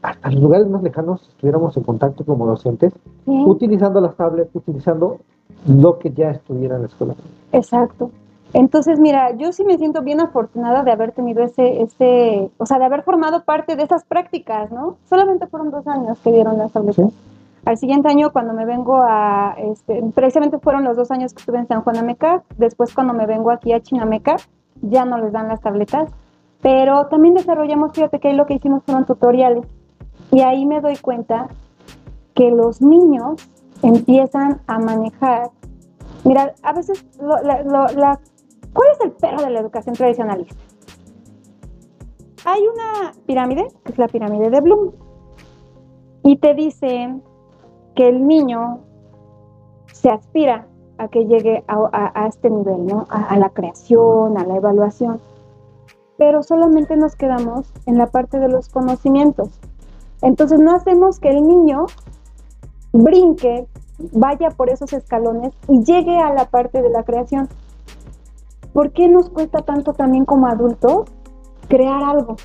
S1: Hasta los lugares más lejanos estuviéramos en contacto como docentes
S2: Sí,
S1: utilizando las tablets, utilizando lo que ya estuviera en la escuela.
S2: exacto. Entonces, mira, yo sí me siento bien afortunada de haber tenido ese, ese, o sea, de haber formado parte de esas prácticas, ¿no? Solamente fueron dos años que dieron las tabletas.
S1: Sí.
S2: Al siguiente año, cuando me vengo a, este, precisamente fueron los dos años que estuve en San Juan Ameca, después cuando me vengo aquí a Chinameca, ya no les dan las tabletas, pero también desarrollamos, fíjate que ahí lo que hicimos fueron tutoriales, y ahí me doy cuenta que los niños empiezan a manejar, mira, a veces, lo- la- lo- la- ¿cuál es el perro de la educación tradicionalista? Hay una pirámide, que es la pirámide de Bloom, y te dicen que el niño se aspira a que llegue a, este nivel, ¿no? A la creación, a la evaluación. Pero solamente nos quedamos en la parte de los conocimientos. Entonces no hacemos que el niño brinque, vaya por esos escalones y llegue a la parte de la creación. ¿Por qué nos cuesta tanto también como adultos crear algo?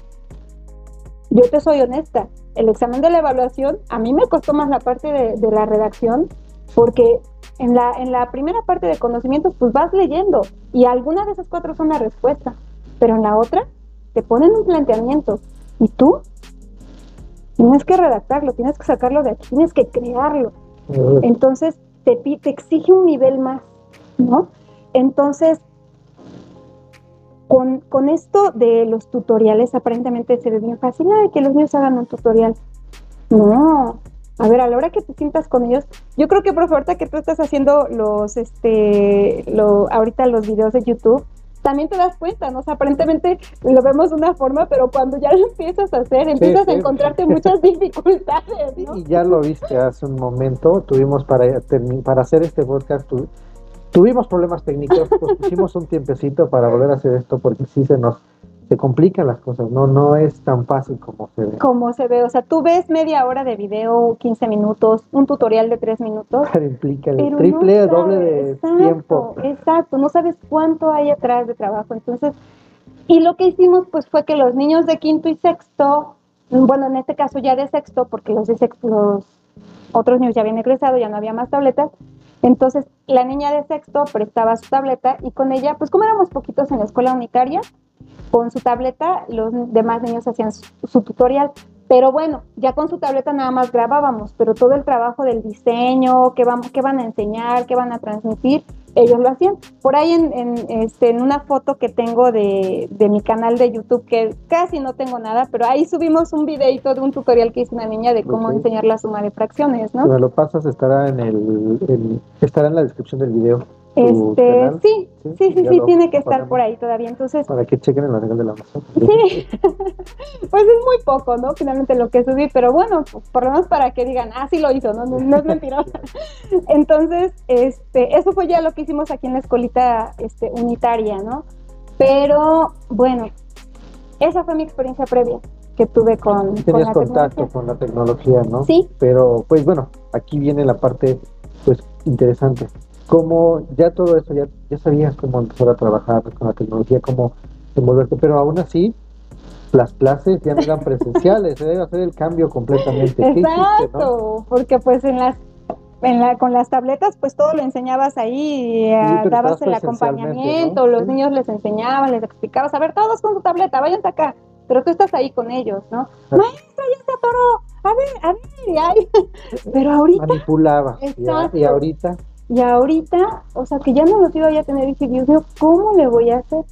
S2: Yo te soy honesta, el examen de la evaluación a mí me costó más la parte de, de la redacción porque en la, en la primera parte de conocimientos pues vas leyendo y alguna de esas cuatro son la respuesta, pero en la otra te ponen un planteamiento y tú tienes que redactarlo, tienes que sacarlo de aquí, tienes que crearlo. Entonces te, te exige un nivel más, ¿no? Entonces, con, con esto de los tutoriales, aparentemente se ve bien fácil, ay, que los niños hagan un tutorial. No, a ver, a la hora que te sientas con ellos, yo creo que, por ahorita que tú estás haciendo los, este, lo, ahorita los videos de YouTube, también te das cuenta, ¿no? O sea, aparentemente lo vemos de una forma, pero cuando ya lo empiezas a hacer, empiezas a
S1: sí.
S2: encontrarte muchas dificultades, ¿no?
S1: Y ya lo viste hace un momento, tuvimos para, para hacer este podcast, tu- tuvimos problemas técnicos, pues pusimos un tiempecito para volver a hacer esto porque sí se nos se complican las cosas, no no es tan fácil como se ve.
S2: como se ve, o sea, tú ves media hora de video, 15 minutos, un tutorial de 3 minutos,
S1: Pero implica el
S2: pero
S1: triple,
S2: no
S1: doble de
S2: exacto,
S1: tiempo.
S2: Exacto, no sabes cuánto hay atrás de trabajo. Entonces, y lo que hicimos pues fue que los niños de quinto y sexto, bueno, en este caso ya de sexto, porque los de sexto, los otros niños ya habían egresado, ya no había más tabletas. Entonces, la niña de sexto prestaba su tableta y con ella, pues como éramos poquitos en la escuela unitaria, con su tableta los demás niños hacían su, tutorial. Pero bueno, ya con su tableta nada más grabábamos, pero todo el trabajo del diseño, qué, vamos, qué van a enseñar, qué van a transmitir, ellos lo hacían. Por ahí en, en, este, en una foto que tengo de, de mi canal de YouTube, que casi no tengo nada, pero ahí subimos un videito de un tutorial que hizo una niña de cómo enseñar la suma de fracciones,
S1: Si
S2: ¿no?
S1: me lo pasas estará en el en- estará en la descripción del video.
S2: Este,
S1: canal,
S2: sí,
S1: ¿sí?
S2: sí, sí, tiene que estar por ahí todavía. Entonces,
S1: Para que chequen en la regla de la Amazon.
S2: Sí, pues es muy poco, ¿no? Finalmente lo que subí, pero bueno, por lo menos para que digan, ah, sí lo hizo, ¿no? No, no es mentirosa. Entonces, este, eso fue ya lo que hicimos aquí en la escolita este, unitaria, ¿no? Pero bueno, esa fue mi experiencia previa que tuve con, con la
S1: contacto
S2: tecnología.
S1: con la tecnología, ¿no?
S2: Sí,
S1: Pero, pues bueno, aquí viene la parte, pues, interesante. Como ya todo eso, ya, ya sabías cómo empezar a trabajar con la tecnología, cómo envolverte, pero aún así, las clases ya no eran presenciales, se debe hacer el cambio completamente. ¿Qué hiciste, no?
S2: exacto, porque pues en las en la, con las tabletas, pues todo lo enseñabas ahí, eh,
S1: pero
S2: dabas el acompañamiento,
S1: ¿no?
S2: los
S1: Sí.
S2: niños les enseñaban, les explicabas, a ver, todos con su tableta, váyanse acá, pero tú estás ahí con ellos, ¿no?
S1: Ah.
S2: Maestra, ya se atoró, a ver, a ver, ay. pero ahorita.
S1: Manipulaba. Y ahorita,
S2: Y ahorita, o sea, que ya no los iba a tener, dije, Dios mío, ¿cómo le voy a hacer?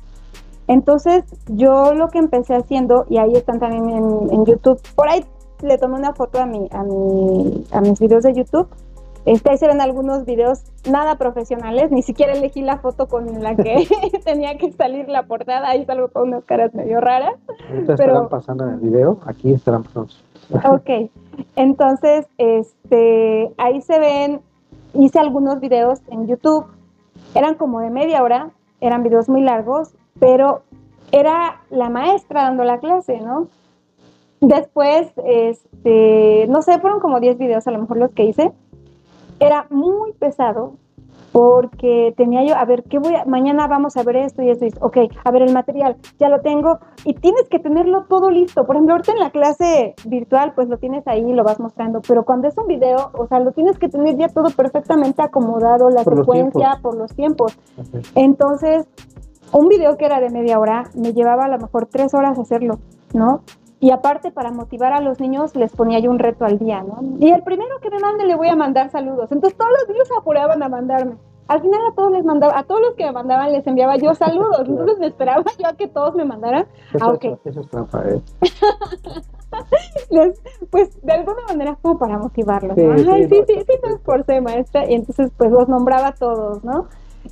S2: Entonces, yo lo que empecé haciendo, y ahí están también en, en YouTube, por ahí le tomé una foto a, mi, a, mi, a mis videos de YouTube. Este, ahí se ven algunos videos nada profesionales, ni siquiera elegí la foto con la que tenía que salir la portada, ahí salgo con unas caras medio raras.
S1: ahorita
S2: Pero-
S1: estarán pasando en el video, aquí estarán pasando.
S2: Ok, entonces, este, ahí se ven, hice algunos videos en YouTube, eran como de media hora, eran videos muy largos, pero era la maestra dando la clase, ¿no? Después, este, no sé, fueron como 10 videos a lo mejor los que hice. Era muy pesado porque tenía yo, a ver, ¿qué voy a, mañana vamos a ver esto y esto y esto. Ok, a ver el material, ya lo tengo y tienes que tenerlo todo listo. Por ejemplo, ahorita en la clase virtual, pues lo tienes ahí, lo vas mostrando, pero cuando es un video, o sea, lo tienes que tener ya todo perfectamente acomodado, la
S1: Por
S2: secuencia, por los tiempos. Entonces, un video que era de media hora me llevaba a lo mejor tres horas hacerlo, ¿no? Y aparte, para motivar a los niños, les ponía yo un reto al día, ¿no? Y el primero que me mande le voy a mandar saludos. Entonces, todos los niños apuraban a mandarme. Al final a todos les mandaba, a todos los que me mandaban les enviaba yo saludos. Entonces me esperaba yo a que todos me mandaran.
S1: Eso,
S2: Ah, ok.
S1: eso, eso es trampa, ¿eh?
S2: Les- pues de alguna manera como para motivarlos.
S1: Sí,
S2: ¿no?
S1: sí,
S2: Ay,
S1: no,
S2: sí, sí,
S1: está
S2: sí, me esforcé, maestra. Y entonces pues los nombraba a todos, ¿no?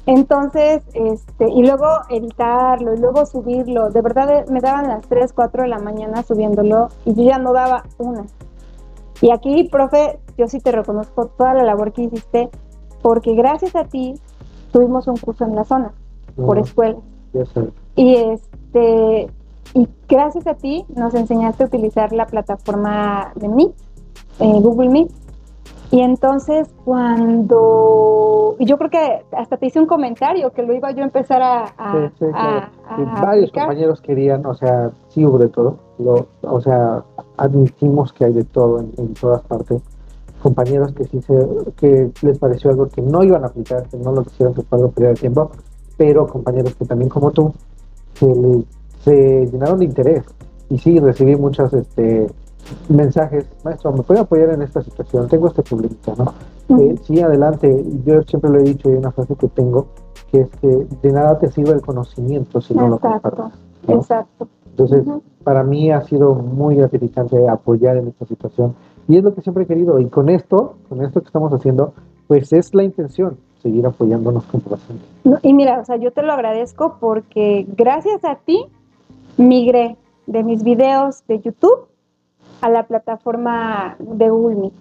S2: Entonces, este, y luego editarlo, y luego subirlo. De verdad eh, me daban las 3, 4 de la mañana subiéndolo y yo ya no daba una. Y aquí, profe, yo sí te reconozco toda la labor que hiciste, porque gracias a ti tuvimos un curso en la zona, por escuela. Y este y gracias a ti nos enseñaste a utilizar la plataforma de Meet, eh, Google Meet. Y entonces cuando yo creo que hasta te hice un comentario que lo iba yo a empezar a, a-
S1: Sí, sí, claro.
S2: a
S1: varios
S2: aplicar.
S1: compañeros querían, o sea, sí hubo de todo. Lo, o sea, admitimos que hay de todo en, en todas partes. Compañeros que sí se, que les pareció algo que no iban a aplicar, que no lo quisieron que fue algo perder el tiempo, pero compañeros que también como tú, le- se llenaron de interés. Y sí, recibí muchos este, mensajes, maestro, ¿me puede apoyar en esta situación? Tengo este problema, ¿no? Eh, sí, adelante. Yo siempre lo he dicho y hay una frase que tengo, que es que de nada te sirve el conocimiento si no lo compartes. ¿no?
S2: exacto.
S1: Entonces, para mí ha sido muy gratificante apoyar en esta situación y es lo que siempre he querido. Y con esto, con esto que estamos haciendo, pues es la intención, seguir apoyándonos pacientes.
S2: No, y mira, o sea, yo te lo agradezco porque gracias a ti migré de mis videos de YouTube a la plataforma de Google Meet.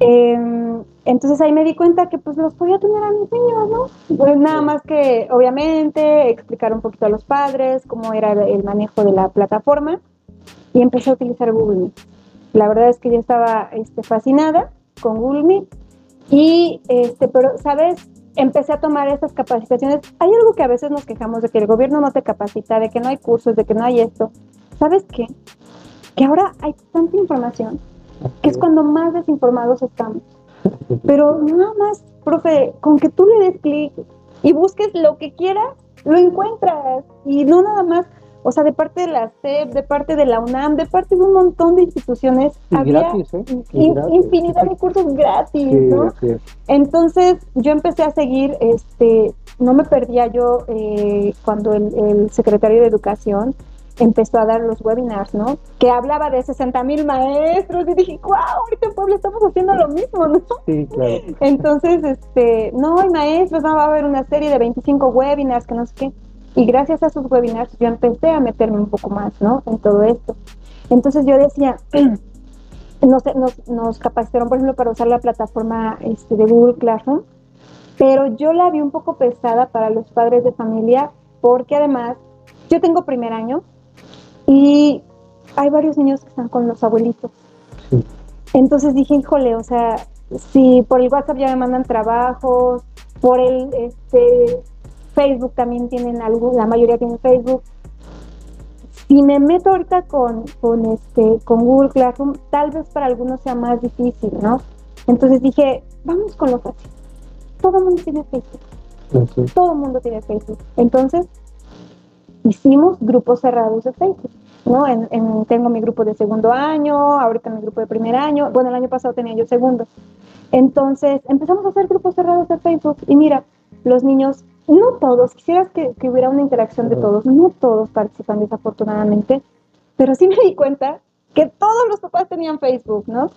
S2: Em, entonces ahí me di cuenta que pues los podía tener a mis niños, ¿no? Pues nada más que obviamente explicar un poquito a los padres cómo era el manejo de la plataforma y empecé a utilizar Google Meet. La verdad es que yo estaba este, fascinada con Google Meet y este, pero sabes, empecé a tomar estas capacitaciones. Hay algo que a veces nos quejamos de que el gobierno no te capacita, de que no hay cursos, de que no hay esto. ¿Sabes qué? Que ahora hay tanta información que es cuando más desinformados estamos. Pero nada más, profe, con que tú le des clic y busques lo que quieras, lo encuentras. Y no nada más, o sea, de parte de la SEP, de parte de la UNAM, de parte de un montón de instituciones,
S1: Y
S2: había
S1: gratis, ¿eh? Y
S2: in-
S1: gratis.
S2: infinidad de cursos gratis,
S1: Sí,
S2: ¿no? Entonces yo empecé a seguir, este, no me perdía yo eh, cuando el, el secretario de Educación empezó a dar los webinars, ¿no? Que hablaba de 60 mil maestros y dije, wow, ahorita en Puebla estamos haciendo lo mismo, ¿no?
S1: Sí, claro.
S2: Entonces, este, no, hay maestros, no, va a haber una serie de 25 webinars, que no sé qué. Y gracias a esos webinars yo empecé a meterme un poco más, ¿no? En todo esto. Entonces yo decía, nos, nos, nos capacitaron, por ejemplo, para usar la plataforma este, de Google Classroom, pero yo la vi un poco pesada para los padres de familia, porque además yo tengo primer año y hay varios niños que están con los abuelitos.
S1: Sí.
S2: Entonces dije, híjole, o sea, si por el WhatsApp ya me mandan trabajos, por el este, Facebook también tienen algo, la mayoría tienen Facebook. Si me meto ahorita con, con, este, con Google Classroom, tal vez para algunos sea más difícil, ¿no? Entonces dije, vamos con lo fácil. Todo el mundo tiene Facebook, todo el mundo tiene Facebook. Entonces, hicimos grupos cerrados de Facebook. ¿No? En, tengo mi grupo de segundo año, ahorita mi grupo de primer año, bueno, el año pasado tenía yo segundo. Entonces empezamos a hacer grupos cerrados de Facebook. Y mira, los niños, no todos, quisieras que, que hubiera una interacción de todos, no todos participan desafortunadamente, pero sí me di cuenta que todos los papás tenían Facebook, ¿no?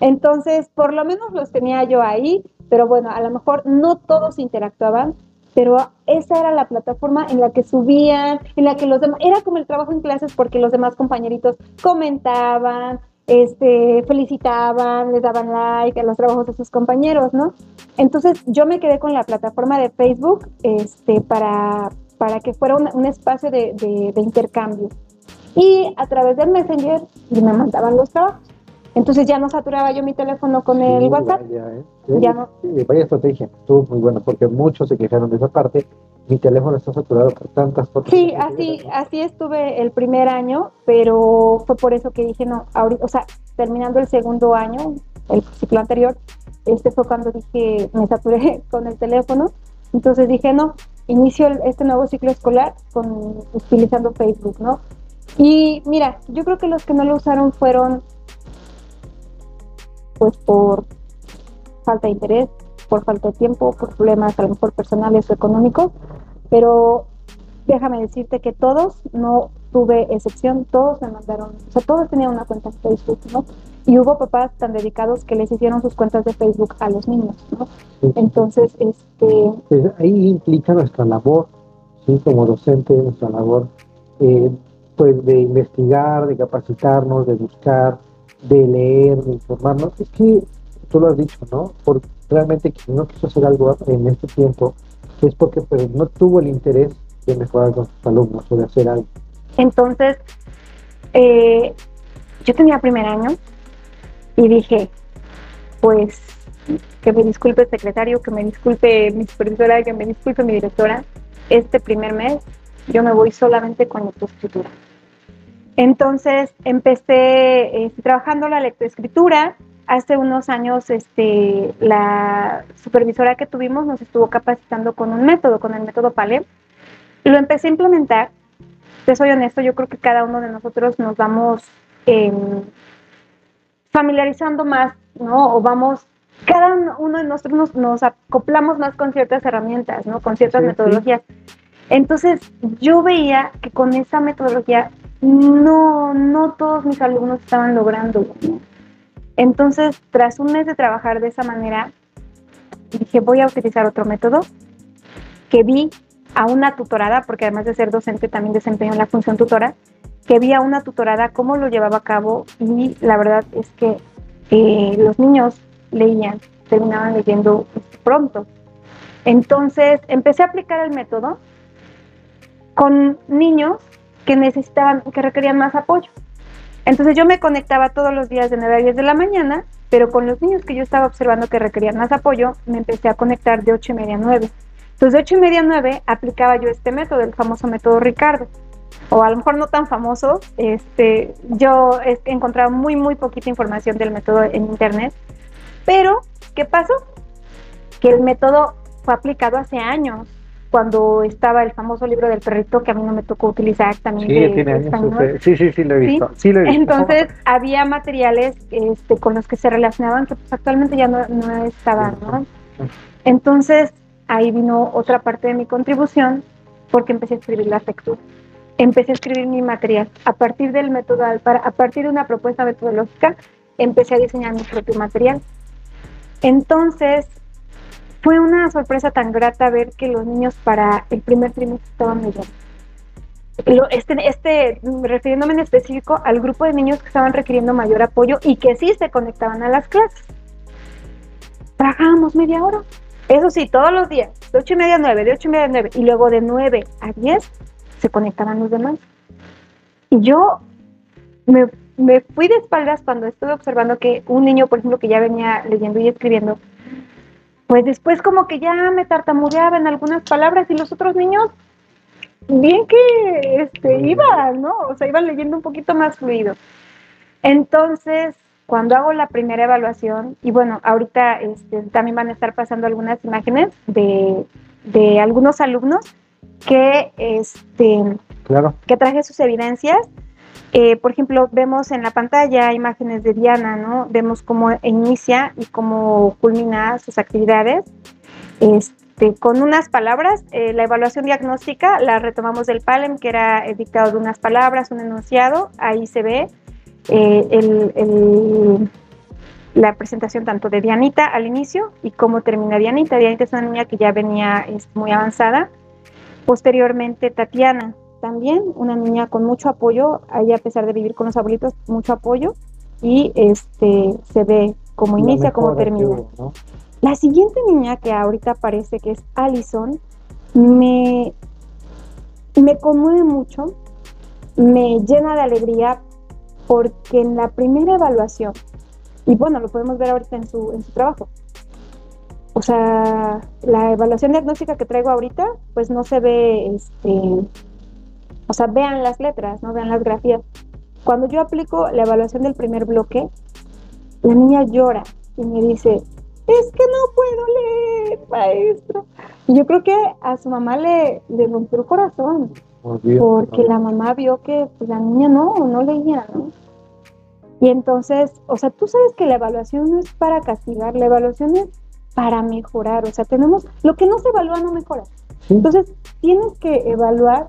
S2: Entonces, por lo menos los tenía yo ahí, pero bueno, a lo mejor no todos interactuaban, pero esa era la plataforma en la que subían, en la que los demás, era como el trabajo en clases porque los demás compañeritos comentaban, este, felicitaban, les daban like a los trabajos de sus compañeros, ¿no? Entonces yo me quedé con la plataforma de Facebook este, para, para que fuera un, espacio de, de, intercambio. Y a través del Messenger me mandaban los trabajos. Entonces ya no saturaba yo mi teléfono con el WhatsApp.
S1: ¿eh? Ya no. vaya estrategia, estuvo muy bueno porque muchos se quejaron de esa parte. Mi teléfono está saturado por tantas fotos.
S2: Sí, así, así estuve el primer año, pero fue por eso que dije, no, ahorita, o sea, terminando el segundo año, el ciclo anterior, este fue cuando dije, me saturé con el teléfono. Entonces dije, no, inicio este nuevo ciclo escolar con utilizando Facebook, ¿no? Y mira, yo creo que los que no lo usaron fueron pues por falta de interés, por falta de tiempo, por problemas a lo mejor personales o económicos, pero déjame decirte que todos, no tuve excepción, todos me mandaron, o sea, todos tenían una cuenta de Facebook, ¿no? Y hubo papás tan dedicados que les hicieron sus cuentas de Facebook a los niños, ¿no? Entonces, este...
S1: Pues ahí implica nuestra labor, ¿sí? Como docente, nuestra labor, eh, pues de investigar, de capacitarnos, de buscar, de leer, de informarnos, es que tú lo has dicho, ¿no? Por realmente quien no quiso hacer algo en este tiempo es porque pues, no tuvo el interés de mejorar con sus alumnos o de hacer algo.
S2: Entonces, eh, yo tenía primer año y dije, pues que me disculpe el secretario, que me disculpe mi supervisora, que me disculpe mi directora, este primer mes yo me voy solamente con lectoescritura. Entonces empecé este, trabajando la lectoescritura. Hace unos años este, la supervisora que tuvimos nos estuvo capacitando con un método, con el método PALE. Lo empecé a implementar. Te soy honesto, yo creo que cada uno de nosotros nos vamos em, familiarizando más, ¿no? O vamos, cada uno de nosotros nos, acoplamos más con ciertas herramientas, ¿no? Con ciertas metodologías. Entonces yo veía que con esa metodología no, no todos mis alumnos estaban logrando. Entonces, tras un mes de trabajar de esa manera, dije, voy a utilizar otro método que vi a una tutorada, porque además de ser docente también desempeño la función tutora, que vi a una tutorada cómo lo llevaba a cabo y la verdad es que eh, los niños leían, terminaban leyendo pronto. Entonces empecé a aplicar el método con niños que necesitaban, que requerían más apoyo. Entonces yo me conectaba todos los días de 9 a 10 de la mañana, pero con los niños que yo estaba observando que requerían más apoyo, me empecé a conectar de 8 y media a 9. Entonces de 8 y media a 9 aplicaba yo este método, el famoso método Ricardo. O a lo mejor no tan famoso, este, yo he encontrado muy, muy poquita información del método en internet. Pero, ¿qué pasó? Que el método fue aplicado hace años cuando estaba el famoso libro del perrito que a mí no me tocó utilizar también.
S1: Sí, tiene años, sí, sí, sí, lo he visto. ¿Sí? lo he
S2: visto. Entonces había materiales este, con los que se relacionaban que pues, actualmente ya no, no estaban, ¿no? Entonces ahí vino otra parte de mi contribución porque empecé a escribir la lectura. Empecé a escribir mi material. A partir del método para a partir de una propuesta metodológica, empecé a diseñar mi propio material. Entonces, fue una sorpresa tan grata ver que los niños para el primer trimestre estaban leyendo. Este, este, refiriéndome en específico al grupo de niños que estaban requiriendo mayor apoyo y que sí se conectaban a las clases. Trabajábamos media hora. Eso sí, todos los días, de ocho y media a nueve, de ocho y media a nueve, y luego de nueve a diez se conectaban los demás. Y yo me, me fui de espaldas cuando estuve observando que un niño, por ejemplo, que ya venía leyendo y escribiendo, pues después como que ya me tartamudeaba en algunas palabras y los otros niños bien que este, iban, ¿no? O sea, iban leyendo un poquito más fluido. Entonces, cuando hago la primera evaluación, y bueno, ahorita este, también van a estar pasando algunas imágenes de, de algunos alumnos que, este,
S1: claro.
S2: que traje sus evidencias, Eh, por ejemplo, vemos en la pantalla imágenes de Diana, ¿no? Vemos cómo inicia y cómo culmina sus actividades. Este, con unas palabras, eh, la evaluación diagnóstica la retomamos del PALEM, que era el dictado de unas palabras, un enunciado. Ahí se ve la presentación tanto de Dianita al inicio y cómo termina Dianita. Dianita es una niña que ya venía muy avanzada. Posteriormente Tatiana, también una niña con mucho apoyo, ahí a pesar de vivir con los abuelitos, mucho apoyo y este se ve cómo inicia, cómo termina. La siguiente niña que ahorita parece que es Allison, me, me conmueve mucho, me llena de alegría porque en la primera evaluación, y bueno, lo podemos ver ahorita en su, en su trabajo, o sea, la evaluación diagnóstica que traigo ahorita, pues no se ve este, o sea, vean las letras, no vean las grafías. Cuando yo aplico la evaluación del primer bloque, la niña llora y me dice, es que no puedo leer, maestro. Y yo creo que a su mamá le, le rompió el corazón, porque la mamá vio que pues, la niña no, no leía, ¿no? Y entonces, o sea, tú sabes que la evaluación no es para castigar, la evaluación es para mejorar, o sea, tenemos, lo que no se evalúa no mejora. Entonces, tienes que evaluar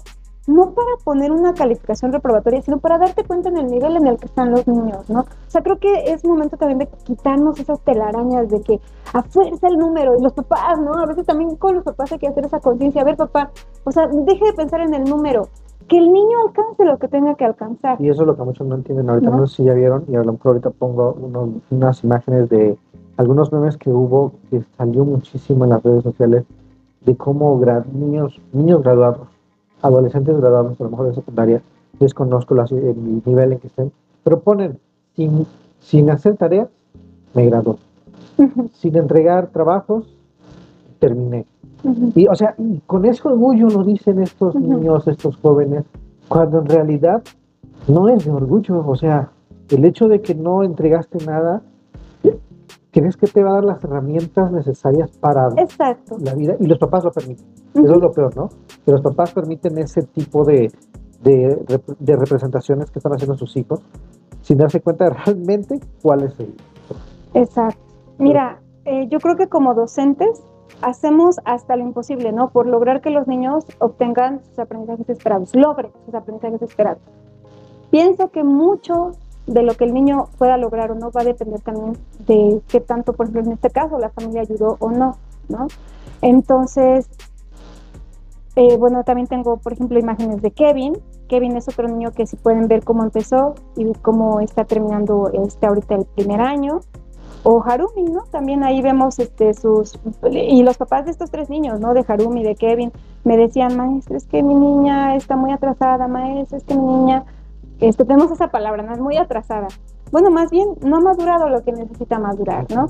S2: no para poner una calificación reprobatoria, sino para darte cuenta en el nivel en el que están los niños, ¿no? O sea, creo que es momento también de quitarnos esas telarañas de que a fuerza el número y los papás, ¿no? A veces también con los papás hay que hacer esa conciencia. A ver, papá, o sea, deje de pensar en el número, que el niño alcance lo que tenga que alcanzar.
S1: Y eso es lo que muchos no entienden ahorita. No, sé si ya vieron, y a lo mejor ahorita pongo unas imágenes de algunos memes que hubo que salió muchísimo en las redes sociales de cómo niños, niños graduados adolescentes graduados, a lo mejor de secundaria, desconozco el nivel en que estén, pero ponen, sin, sin hacer tareas, me graduó. Sin entregar trabajos, terminé. Y, o sea, con ese orgullo lo dicen estos niños, estos jóvenes, cuando en realidad no es de orgullo. O sea, el hecho de que no entregaste nada ¿crees que te va a dar las herramientas necesarias para la vida? Y los papás lo permiten. Eso es lo peor, ¿no? Que los papás permiten ese tipo de, de, representaciones que están haciendo sus hijos sin darse cuenta de realmente cuál es el...
S2: Exacto. Mira, eh, yo creo que como docentes hacemos hasta lo imposible, ¿no? Por lograr que los niños obtengan sus aprendizajes esperados, logren sus aprendizajes esperados. Pienso que mucho de lo que el niño pueda lograr o no va a depender también de qué tanto, por ejemplo, en este caso, la familia ayudó o no, ¿no? Entonces, eh, bueno, también tengo, por ejemplo, imágenes de Kevin. Kevin es otro niño que si pueden ver cómo empezó y cómo está terminando este ahorita el primer año. O Harumi, ¿no? También ahí vemos este, sus... Y los papás de estos tres niños, ¿no? De Harumi, de Kevin, me decían, maestro, es que mi niña está muy atrasada, maestro, es que mi niña este, tenemos esa palabra, ¿no? Es muy atrasada. Bueno, más bien, no ha madurado lo que necesita madurar, ¿no?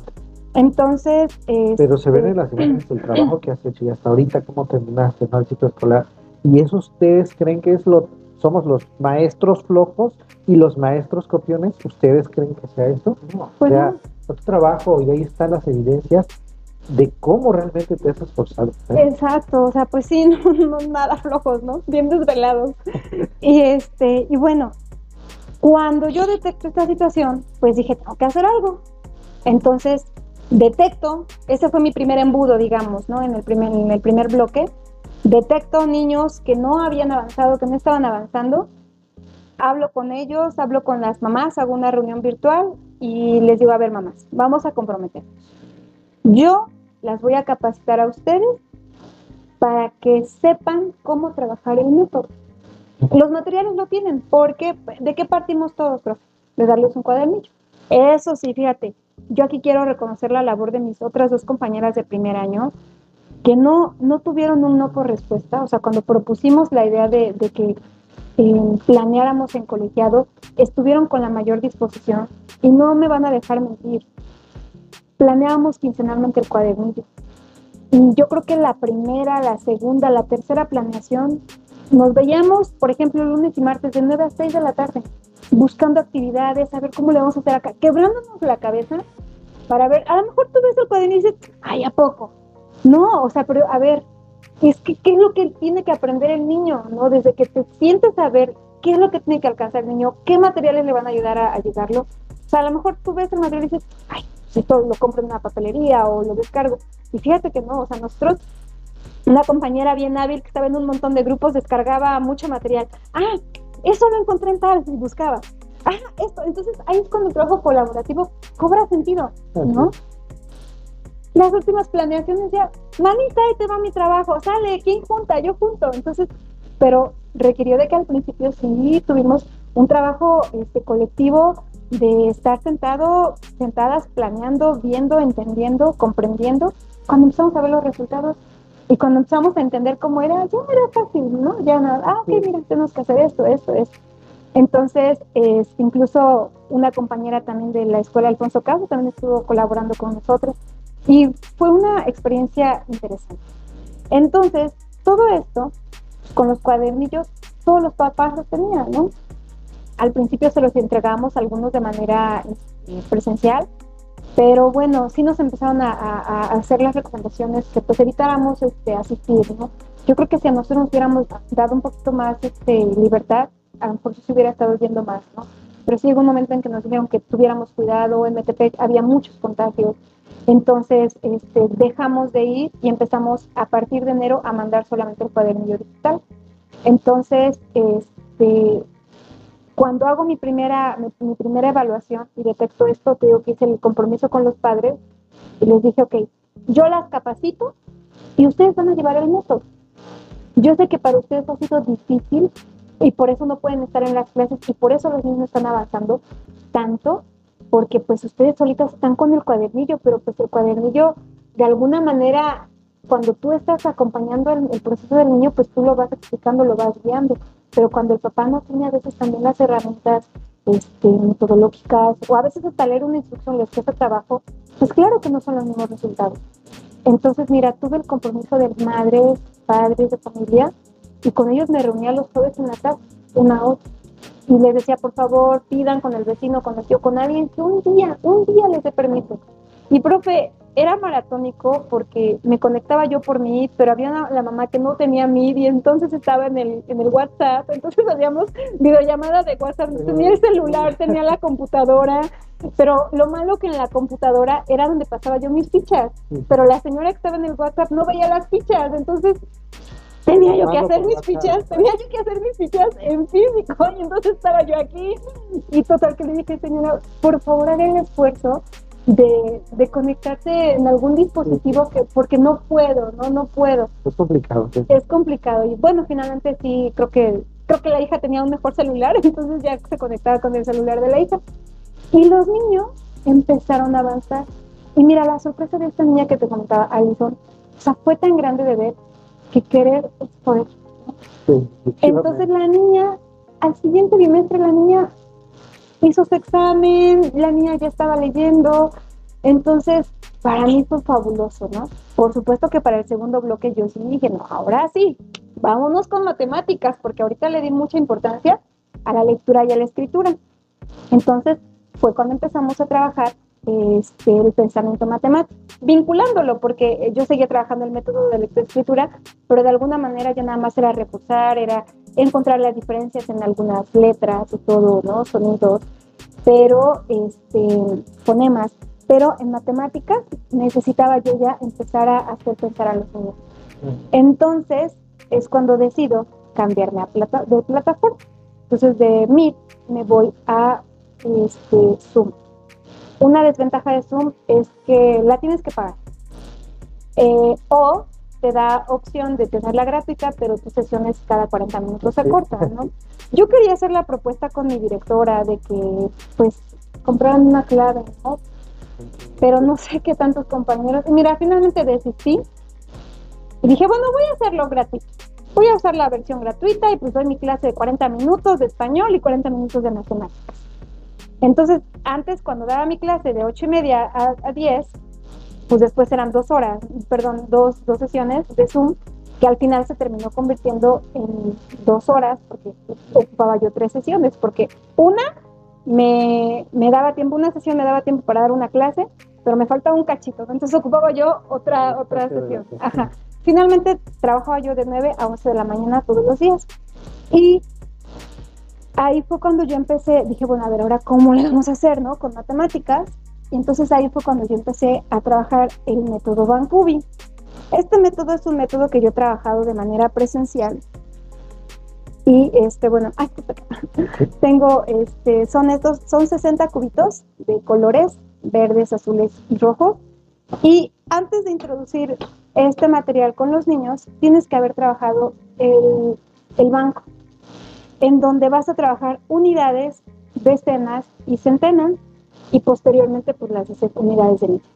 S2: Entonces...
S1: Pero se ven en las imágenes del trabajo que has hecho y hasta ahorita cómo terminaste ¿no? el ciclo escolar. ¿Y eso ustedes creen que es lo, somos los maestros flojos y los maestros copiones? ¿Ustedes creen que sea eso? No, pues o sea, tu trabajo y ahí están las evidencias de cómo realmente te has esforzado.
S2: ¿eh? Exacto, o sea, pues sí, no, nada flojos, ¿no? Bien desvelados. y este, y bueno, cuando yo detecto esta situación, pues dije, tengo que hacer algo. Entonces, detecto, ese fue mi primer embudo, digamos, ¿no? En el primer, en el primer bloque, detecto niños que no habían avanzado, que no estaban avanzando, hablo con ellos, hablo con las mamás, hago una reunión virtual y les digo, a ver, mamás, vamos a comprometernos. Yo las voy a capacitar a ustedes para que sepan cómo trabajar el método. Los materiales lo tienen, porque ¿de qué partimos todos, profe? De darles un cuadernillo. Eso sí, fíjate, yo aquí quiero reconocer la labor de mis otras dos compañeras de primer año, que no, no tuvieron un no por respuesta, o sea, cuando propusimos la idea de, que eh, planeáramos en colegiado, estuvieron con la mayor disposición y no me van a dejar mentir planeábamos quincenalmente el cuadernillo. Y yo creo que la primera, la segunda, la tercera planeación, nos veíamos, por ejemplo, lunes y martes de 9 a 6 de la tarde, buscando actividades, a ver cómo le vamos a hacer acá, quebrándonos la cabeza para ver, a lo mejor tú ves el cuadernillo y dices, ay, ¿a poco? No, o sea, pero a ver, es que, ¿qué es lo que tiene que aprender el niño? ¿no? Desde que te sientes a ver qué es lo que tiene que alcanzar el niño, qué materiales le van a ayudar a, a llegarlo. O sea, a lo mejor tú ves el material y dices, ay, si todo lo compro en una papelería o lo descargo. Y fíjate que no, o sea, nosotros, una compañera bien hábil que estaba en un montón de grupos, descargaba mucho material. Ah, eso lo encontré en tal y buscaba. Ah, esto. Entonces ahí es cuando el trabajo colaborativo cobra sentido, ¿no? Las últimas planeaciones ya, manita, ahí te va mi trabajo, sale, ¿quién junta? Yo junto. Entonces, pero requirió de que al principio sí tuvimos un trabajo este, colectivo de estar sentado, sentadas planeando, viendo, entendiendo, comprendiendo. Cuando empezamos a ver los resultados y cuando empezamos a entender cómo era, ya era fácil, ¿no? Ya nada, ah, ok, mira, tenemos que hacer esto, esto, esto. Entonces, incluso una compañera también de la escuela Alfonso Caso también estuvo colaborando con nosotros y fue una experiencia interesante. Entonces, todo esto, con los cuadernillos, todos los papás los tenían, ¿no? Al principio se los entregamos algunos de manera este, presencial, pero bueno, sí nos empezaron a, hacer las recomendaciones que pues evitáramos este, asistir, ¿no? Yo creo que si a nosotros nos hubiéramos dado un poquito más este, libertad, a lo se hubiera estado viendo más, ¿no? Pero sí llegó un momento en que nos dijeron que tuviéramos cuidado, en Metepec había muchos contagios, entonces este, dejamos de ir y empezamos a partir de enero a mandar solamente el cuadernillo digital. Entonces, este, cuando hago mi primera, mi, primera evaluación y detecto esto, te digo que hice el compromiso con los padres y les dije, ok, yo las capacito y ustedes van a llevar el método. Yo sé que para ustedes ha sido difícil y por eso no pueden estar en las clases y por eso los niños están avanzando tanto, porque pues ustedes solitos están con el cuadernillo, pero pues el cuadernillo de alguna manera cuando tú estás acompañando el, el, proceso del niño, pues tú lo vas explicando, lo vas guiando, pero cuando el papá no tiene a veces también las herramientas este, metodológicas o a veces hasta leer una instrucción les cuesta trabajo, pues claro que no son los mismos resultados. Entonces, mira, tuve el compromiso de madres, padres de familia y con ellos me reunía los jueves en la tarde, una hora. Y les decía, por favor, pidan con el vecino, con el tío, con alguien que un día, un día les dé permiso. Y profe, era maratónico porque me conectaba yo por mí, pero había una, la mamá que no tenía MID y entonces estaba en el, en el WhatsApp, entonces hacíamos videollamadas de WhatsApp, tenía el celular, tenía la computadora, pero lo malo que en la computadora era donde pasaba yo mis fichas, pero la señora que estaba en el WhatsApp no veía las fichas, entonces tenía yo que hacer mis fichas, tenía yo que hacer mis fichas en físico y entonces estaba yo aquí. Y total que le dije, señora, por favor haga el esfuerzo de, de conectarse en algún dispositivo que porque no puedo, no no puedo.
S1: Es complicado. Sí.
S2: Es complicado y bueno, finalmente sí creo que creo que la hija tenía un mejor celular, entonces ya se conectaba con el celular de la hija. Y los niños empezaron a avanzar. Y mira, la sorpresa de esta niña que te comentaba, Alison, o sea, fue tan grande de ver que querer es poder. Sí, Entonces la niña, al siguiente bimestre, la niña hizo su examen, la niña ya estaba leyendo, entonces para mí fue fabuloso, ¿no? Por supuesto que para el segundo bloque yo sí dije, no, ahora sí, vámonos con matemáticas, porque ahorita le di mucha importancia a la lectura y a la escritura. Entonces fue cuando empezamos a trabajar este, el pensamiento matemático, vinculándolo, porque yo seguía trabajando el método de lectura-escritura, pero de alguna manera ya nada más era reforzar, era encontrar las diferencias en algunas letras y todo, ¿no? Sonidos, pero, este, fonemas, pero en matemáticas necesitaba yo ya empezar a hacer pensar a los niños. Entonces es cuando decido cambiarme a plata de plataforma. Entonces de Meet me voy a este, Zoom. Una desventaja de Zoom es que la tienes que pagar. Eh, o te da opción de tenerla gratuita, pero tus sesiones cada 40 minutos se cortan, ¿no? Yo quería hacer la propuesta con mi directora de que, pues, compraran una clave, ¿no? Pero no sé qué tantos compañeros. Mira, finalmente desistí y dije, bueno, voy a hacerlo gratuito. Voy a usar la versión gratuita y pues doy mi clase de 40 minutos de español y 40 minutos de matemáticas. Entonces, antes cuando daba mi clase de 8 y media a, 10, pues después eran dos horas, perdón, dos, dos sesiones de Zoom, que al final se terminó convirtiendo en dos horas, porque ocupaba yo tres sesiones, porque una me, me, daba tiempo, una sesión me daba tiempo para dar una clase, pero me faltaba un cachito, entonces ocupaba yo otra, otra sesión. Ajá. Finalmente trabajaba yo de 9 a 11 de la mañana todos los días. Y ahí fue cuando yo empecé, dije, bueno, a ver, ahora cómo le vamos a hacer, ¿no? Con matemáticas. Y entonces ahí fue cuando yo empecé a trabajar el método Bancubi. Este método es un método que yo he trabajado de manera presencial. Y este, bueno, ay, tengo, este, son estos, son 60 cubitos de colores verdes, azules y rojos. Y antes de introducir este material con los niños, tienes que haber trabajado el, el banco, en donde vas a trabajar unidades, decenas y centenas, y posteriormente pues las unidades de niños,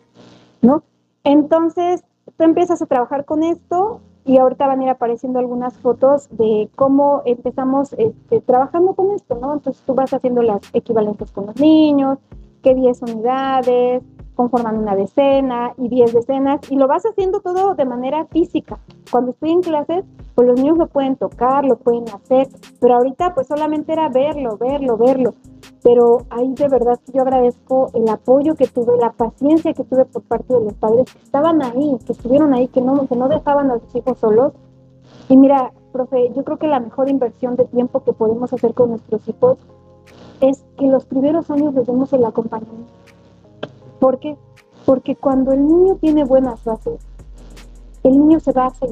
S2: ¿no? Entonces, tú empiezas a trabajar con esto y ahorita van a ir apareciendo algunas fotos de cómo empezamos este, trabajando con esto, ¿no? Entonces tú vas haciendo las equivalentes con los niños, que 10 unidades, conforman una decena y 10 decenas, y lo vas haciendo todo de manera física. Cuando estoy en clases, pues los niños lo pueden tocar, lo pueden hacer, pero ahorita pues solamente era verlo, verlo, verlo. Pero ahí de verdad yo agradezco el apoyo que tuve, la paciencia que tuve por parte de los padres que estaban ahí, que estuvieron ahí, que no, que no dejaban a los hijos solos. Y mira, profe, yo creo que la mejor inversión de tiempo que podemos hacer con nuestros hijos es que los primeros años les demos el acompañamiento ¿Por qué? Porque cuando el niño tiene buenas bases, el niño se va a hacer.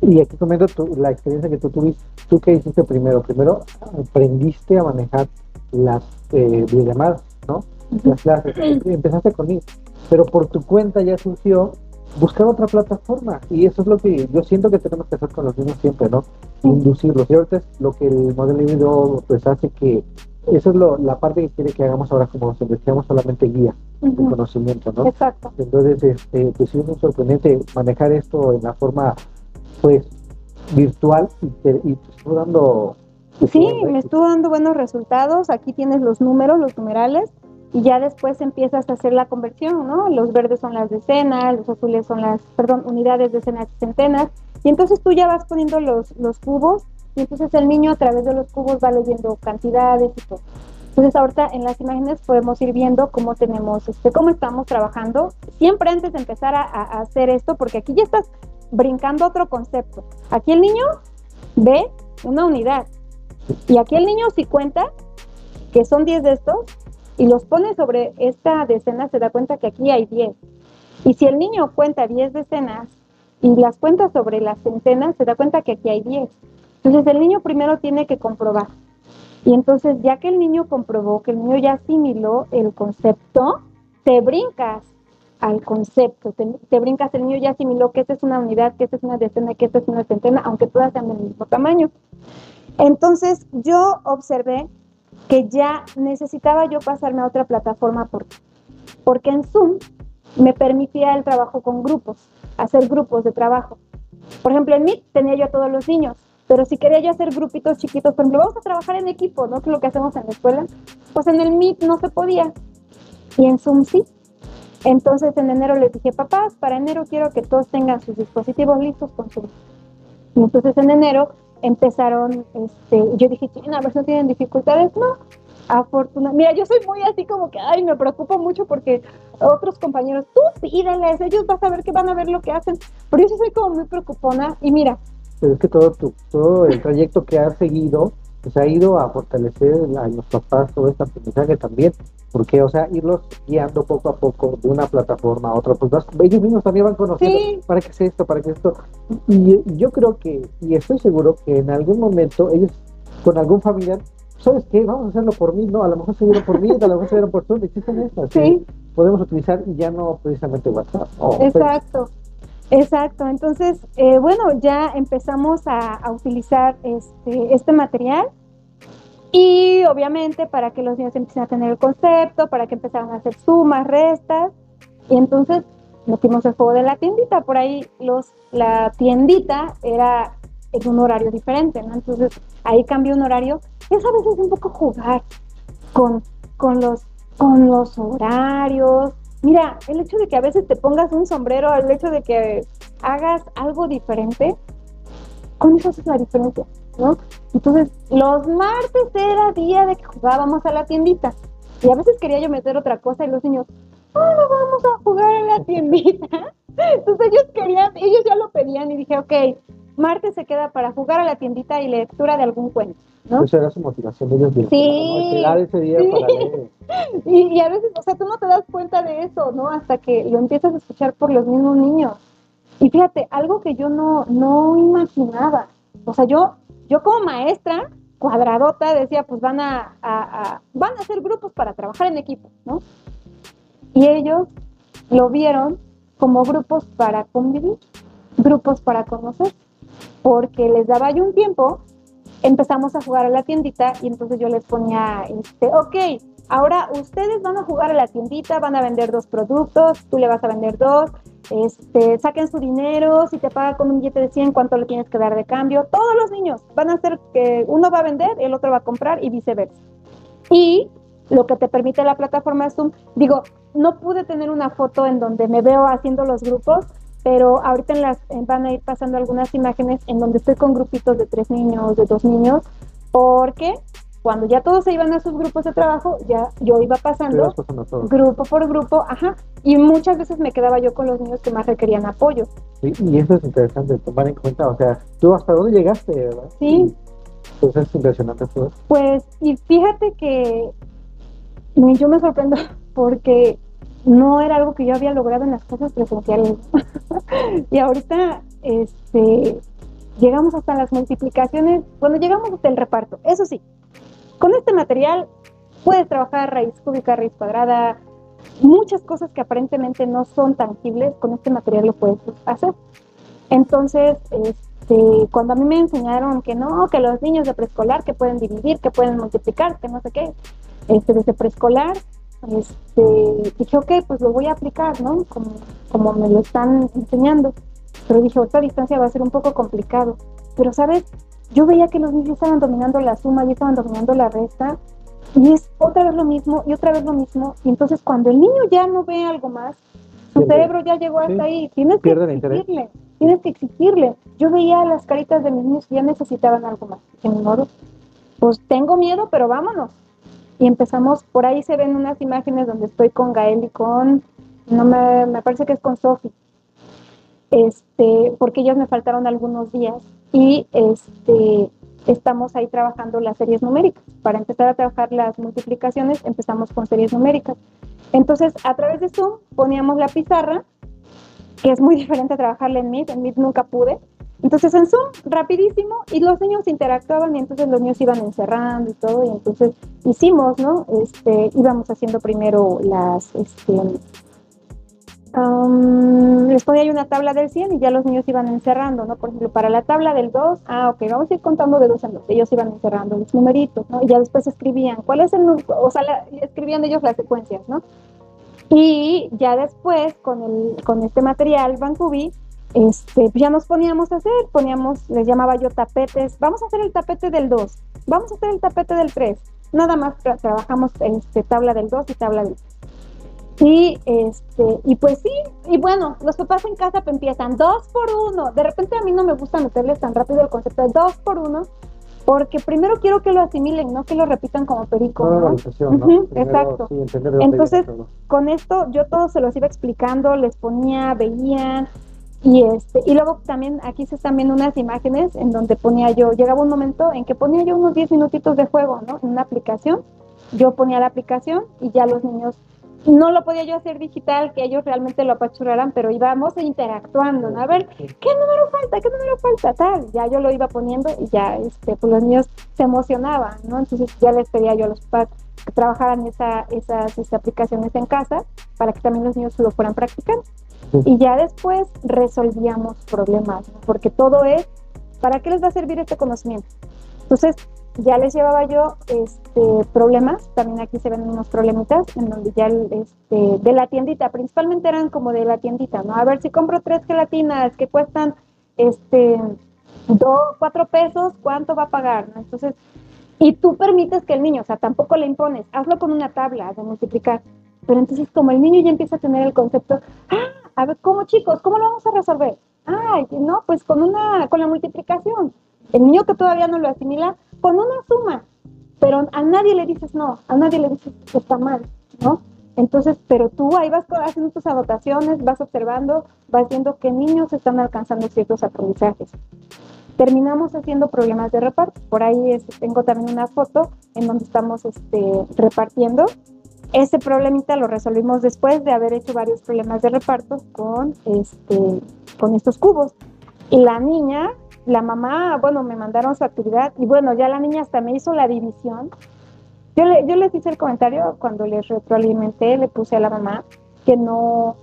S1: Y aquí comento la experiencia que tú tuviste. ¿Tú qué hiciste primero? Primero aprendiste a manejar las eh, videollamadas, ¿no? Las clases. Empezaste con. Pero por tu cuenta ya surgió buscar otra plataforma. Y eso es lo que yo siento que tenemos que hacer con los niños siempre, ¿no? Inducirlos. Y ahorita es lo que el modelo híbrido pues hace que eso es lo, la parte que quiere que hagamos ahora, como si decíamos, solamente guía de conocimiento, ¿no?
S2: Exacto.
S1: Entonces, este, pues sí es muy sorprendente manejar esto en la forma, pues, virtual y, te, y te dando...
S2: Sí, me estuvo dando buenos resultados. Aquí tienes los números, los numerales, y ya después empiezas a hacer la conversión, ¿no? Los verdes son las decenas, los azules son las, perdón, unidades, decenas y centenas. Y entonces tú ya vas poniendo los, los cubos y entonces el niño a través de los cubos va leyendo cantidades y todo. Entonces ahorita en las imágenes podemos ir viendo cómo tenemos, este, cómo estamos trabajando. Siempre antes de empezar a, hacer esto, porque aquí ya estás brincando otro concepto. Aquí el niño ve una unidad y aquí el niño si cuenta que son 10 de estos y los pone sobre esta decena se da cuenta que aquí hay 10. Y si el niño cuenta 10 decenas y las cuenta sobre las centenas se da cuenta que aquí hay 10. Entonces el niño primero tiene que comprobar. Y entonces ya que el niño comprobó, que el niño ya asimiló el concepto, te brincas al concepto, te, brincas, el niño ya asimiló que esta es una unidad, que esta es una decena, que esta es una centena, aunque todas sean del mismo tamaño. Entonces yo observé que ya necesitaba yo pasarme a otra plataforma porque, porque en Zoom me permitía el trabajo con grupos, hacer grupos de trabajo. Por ejemplo, en Meet tenía yo a todos los niños, pero si quería yo hacer grupitos chiquitos, por ejemplo, vamos a trabajar en equipo, ¿no? Que es lo que hacemos en la escuela. Pues en el Meet no se podía. Y en Zoom sí. Entonces en enero les dije, papás, para enero quiero que todos tengan sus dispositivos listos con Zoom. Entonces en enero empezaron, este, yo dije, a ver no tienen dificultades. No, afortunadamente. Mira, yo soy muy así como que, ay, me preocupo mucho porque otros compañeros, tú pídeles, ellos vas a ver que van a ver lo que hacen. Pero yo sí soy como muy preocupona. Y mira,
S1: pero es que todo, tu, todo el trayecto que has seguido pues ha ido a fortalecer a los papás todo este aprendizaje también, porque, o sea, irlos guiando poco a poco de una plataforma a otra, pues ellos mismos también van conociendo para qué es esto, para qué es esto. Y, yo creo que, y estoy seguro que en algún momento ellos, con algún familiar, ¿sabes qué? Vamos a hacerlo por mí, no, a lo mejor se vieron por mí, a lo mejor se vieron por tú, existen estas. Sí. podemos utilizar y ya no precisamente WhatsApp.
S2: Exacto. Exacto, entonces, eh, bueno, ya empezamos a, utilizar este, este material y obviamente para que los niños empiecen a tener el concepto, para que empezaran a hacer sumas, restas, y entonces metimos el juego de la tiendita, por ahí los, la tiendita era en un horario diferente, ¿no? Entonces ahí cambió un horario, es a veces un poco jugar con, con, los, con los horarios, Mira, el hecho de que a veces te pongas un sombrero, el hecho de que hagas algo diferente, con eso es la diferencia, ¿no? Entonces, los martes era día de que jugábamos a la tiendita. Y a veces quería yo meter otra cosa y los niños, oh, no vamos a jugar a la tiendita. Entonces ellos querían, ellos ya lo pedían y dije, ok, martes se queda para jugar a la tiendita y lectura de algún cuento. ¿No?
S1: Eso era su motivación de ellos.
S2: Sí.
S1: Ese día
S2: Sí.
S1: para leer.
S2: Y, y a veces, o sea, tú no te das cuenta de eso, ¿no? Hasta que lo empiezas a escuchar por los mismos niños. Y fíjate, algo que yo no, no imaginaba. O sea, yo, yo como maestra, cuadradota, decía, pues van a, a- a- van a hacer grupos para trabajar en equipo, ¿no? Y ellos lo vieron como grupos para convivir, grupos para conocer, porque les daba yo un tiempo, empezamos a jugar a la tiendita y entonces yo les ponía, este, ok, ahora ustedes van a jugar a la tiendita, van a vender dos productos, tú le vas a vender dos, este, saquen su dinero, si te paga con un billete de 100, ¿cuánto le tienes que dar de cambio? Todos los niños van a hacer que uno va a vender, el otro va a comprar y viceversa. Y lo que te permite la plataforma Zoom, digo, no pude tener una foto en donde me veo haciendo los grupos, pero ahorita en las, en- van a ir pasando algunas imágenes en donde estoy con grupitos de tres niños, de dos niños, porque cuando ya todos se iban a sus grupos de trabajo, ya yo iba pasando
S1: pasando todo.
S2: grupo por grupo, ajá, y muchas veces me quedaba yo con los niños que más requerían apoyo.
S1: Sí, y eso es interesante tomar en cuenta. O sea, tú hasta dónde llegaste, ¿verdad?
S2: Sí.
S1: Pues es impresionante todo.
S2: Pues, y fíjate que yo me sorprendo porque no era algo que yo había logrado en las clases presenciales. y ahorita, este, llegamos hasta las multiplicaciones, bueno, llegamos hasta el reparto. Eso sí, con este material puedes trabajar raíz cúbica, raíz cuadrada, muchas cosas que aparentemente no son tangibles, con este material lo puedes hacer. Entonces, este, cuando a mí me enseñaron que no, que los niños de preescolar que pueden dividir, que pueden multiplicar, que no sé qué, este, desde preescolar, este, dije, ok, pues lo voy a aplicar, ¿no? Como, como me lo están enseñando. Pero dije, otra distancia va a ser un poco complicado. Pero, ¿sabes? Yo veía que los niños estaban dominando la suma y estaban dominando la resta. Y es otra vez lo mismo y otra vez lo mismo. Y entonces cuando el niño ya no ve algo más, su cerebro ya llegó hasta
S1: Sí.
S2: ahí. Tienes que
S1: Pierde
S2: exigirle, tienes que exigirle. Yo veía las caritas de mis niños que ya necesitaban algo más. Dije, "Ni modo, pues tengo miedo, pero vámonos. Y empezamos, por ahí se ven unas imágenes donde estoy con Gael y con, no me, me parece que es con Sofi, este, porque ellos me faltaron algunos días y este, estamos ahí trabajando las series numéricas. Para empezar a trabajar las multiplicaciones, empezamos con series numéricas. Entonces, a través de Zoom poníamos la pizarra, que es muy diferente a trabajarla en Meet, en Meet nunca pude. Entonces en Zoom, rapidísimo, y los niños interactuaban y entonces los niños iban encerrando y todo, y entonces hicimos, ¿no? Este, íbamos haciendo primero las, este, am, les ponía yo una tabla del 100 y ya los niños iban encerrando, ¿no? Por ejemplo, para la tabla del 2, ah, ok, vamos a ir contando de dos en dos, ellos iban encerrando los numeritos, ¿no? Y ya después escribían, ¿cuál es el? O sea, la- escribían ellos las secuencias, ¿no? Y ya después, con, el, con este material, Bancubi, este, pues ya nos poníamos a hacer, poníamos, les llamaba yo tapetes, vamos a hacer el tapete del 2, vamos a hacer el tapete del 3, nada más tra- trabajamos este, tabla del 2 y tabla del 3. Y, este, y pues sí, y bueno, los papás en casa pues, empiezan dos por uno. De repente a mí no me gusta meterles tan rápido el concepto de dos por uno, porque primero quiero que lo asimilen, no que lo repitan como perico. ¿no? exacto.
S1: sí,
S2: Entonces, con esto yo todo se los iba explicando, les ponía, veían y este y luego también aquí se están viendo unas imágenes en donde ponía yo, llegaba un momento en que ponía yo unos 10 minutitos de juego, ¿no? En una aplicación, yo ponía la aplicación y ya los niños no lo podía yo hacer digital, que ellos realmente lo apachurraran, pero íbamos interactuando, ¿no? A ver, ¿qué número falta? ¿Qué número falta? Tal, ya yo lo iba poniendo y ya este, pues los niños se emocionaban, ¿no? Entonces ya les pedía yo a los papás que trabajaran esa, esas, esas aplicaciones en casa para que también los niños lo fueran practicando.
S1: Sí.
S2: Y ya después resolvíamos problemas, ¿no? porque todo es, ¿para qué les va a servir este conocimiento? Entonces, ya les llevaba yo este, problemas, también aquí se ven unos problemitas, en donde ya este, de la tiendita, principalmente eran como de la tiendita, ¿no? A ver, si compro tres gelatinas que cuestan este, dos, cuatro pesos, ¿cuánto va a pagar? ¿no? Entonces, y tú permites que el niño, o sea, tampoco le impones, hazlo con una tabla de multiplicar. Pero entonces, como el niño ya empieza a tener el concepto, ah, a ver, ¿cómo chicos? ¿Cómo lo vamos a resolver? Ah, no, pues con una, con la multiplicación. El niño que todavía no lo asimila, con una suma. Pero a nadie le dices no, a nadie le dices que está mal, ¿no? Entonces, pero tú ahí vas haciendo tus anotaciones, vas observando, vas viendo qué niños están alcanzando ciertos aprendizajes. terminamos haciendo problemas de reparto. Por ahí este, tengo también una foto en donde estamos este, repartiendo. Ese problemita lo resolvimos después de haber hecho varios problemas de reparto con, este, con estos cubos. Y la niña, la mamá, bueno, me mandaron su actividad y bueno, ya la niña hasta me hizo la división. Yo, le, yo les hice el comentario cuando les retroalimenté, le puse a la mamá que no,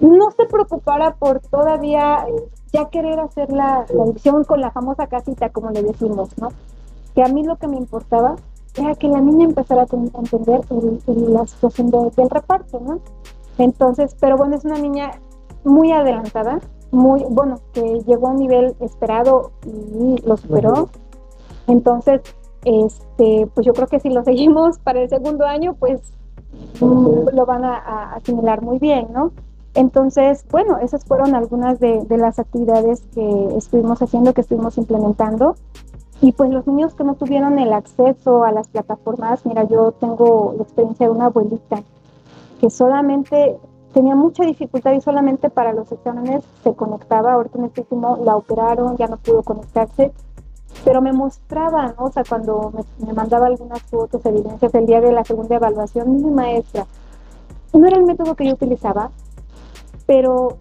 S2: no se preocupara por todavía ya querer hacer la, división con la famosa casita, como le decimos, ¿no? Que a mí lo que me importaba era que la niña empezara a, entender la situación del reparto, ¿no? Entonces, pero bueno, es una niña muy adelantada, muy, bueno, que llegó a un nivel esperado y lo superó. Entonces, este, pues yo creo que si lo seguimos para el segundo año, pues lo van a asimilar muy bien, ¿no? Entonces, bueno, esas fueron algunas de, las actividades que estuvimos haciendo, que estuvimos implementando. Y pues los niños que no tuvieron el acceso a las plataformas, mira, yo tengo la experiencia de una abuelita que solamente tenía mucha dificultad y solamente para los exámenes se conectaba. Ahorita en este último la operaron, ya no pudo conectarse, pero me mostraba, ¿no? o sea, cuando me, me, mandaba algunas fotos, evidencias el día de la segunda evaluación, mi maestra, no era el método que yo utilizaba, pero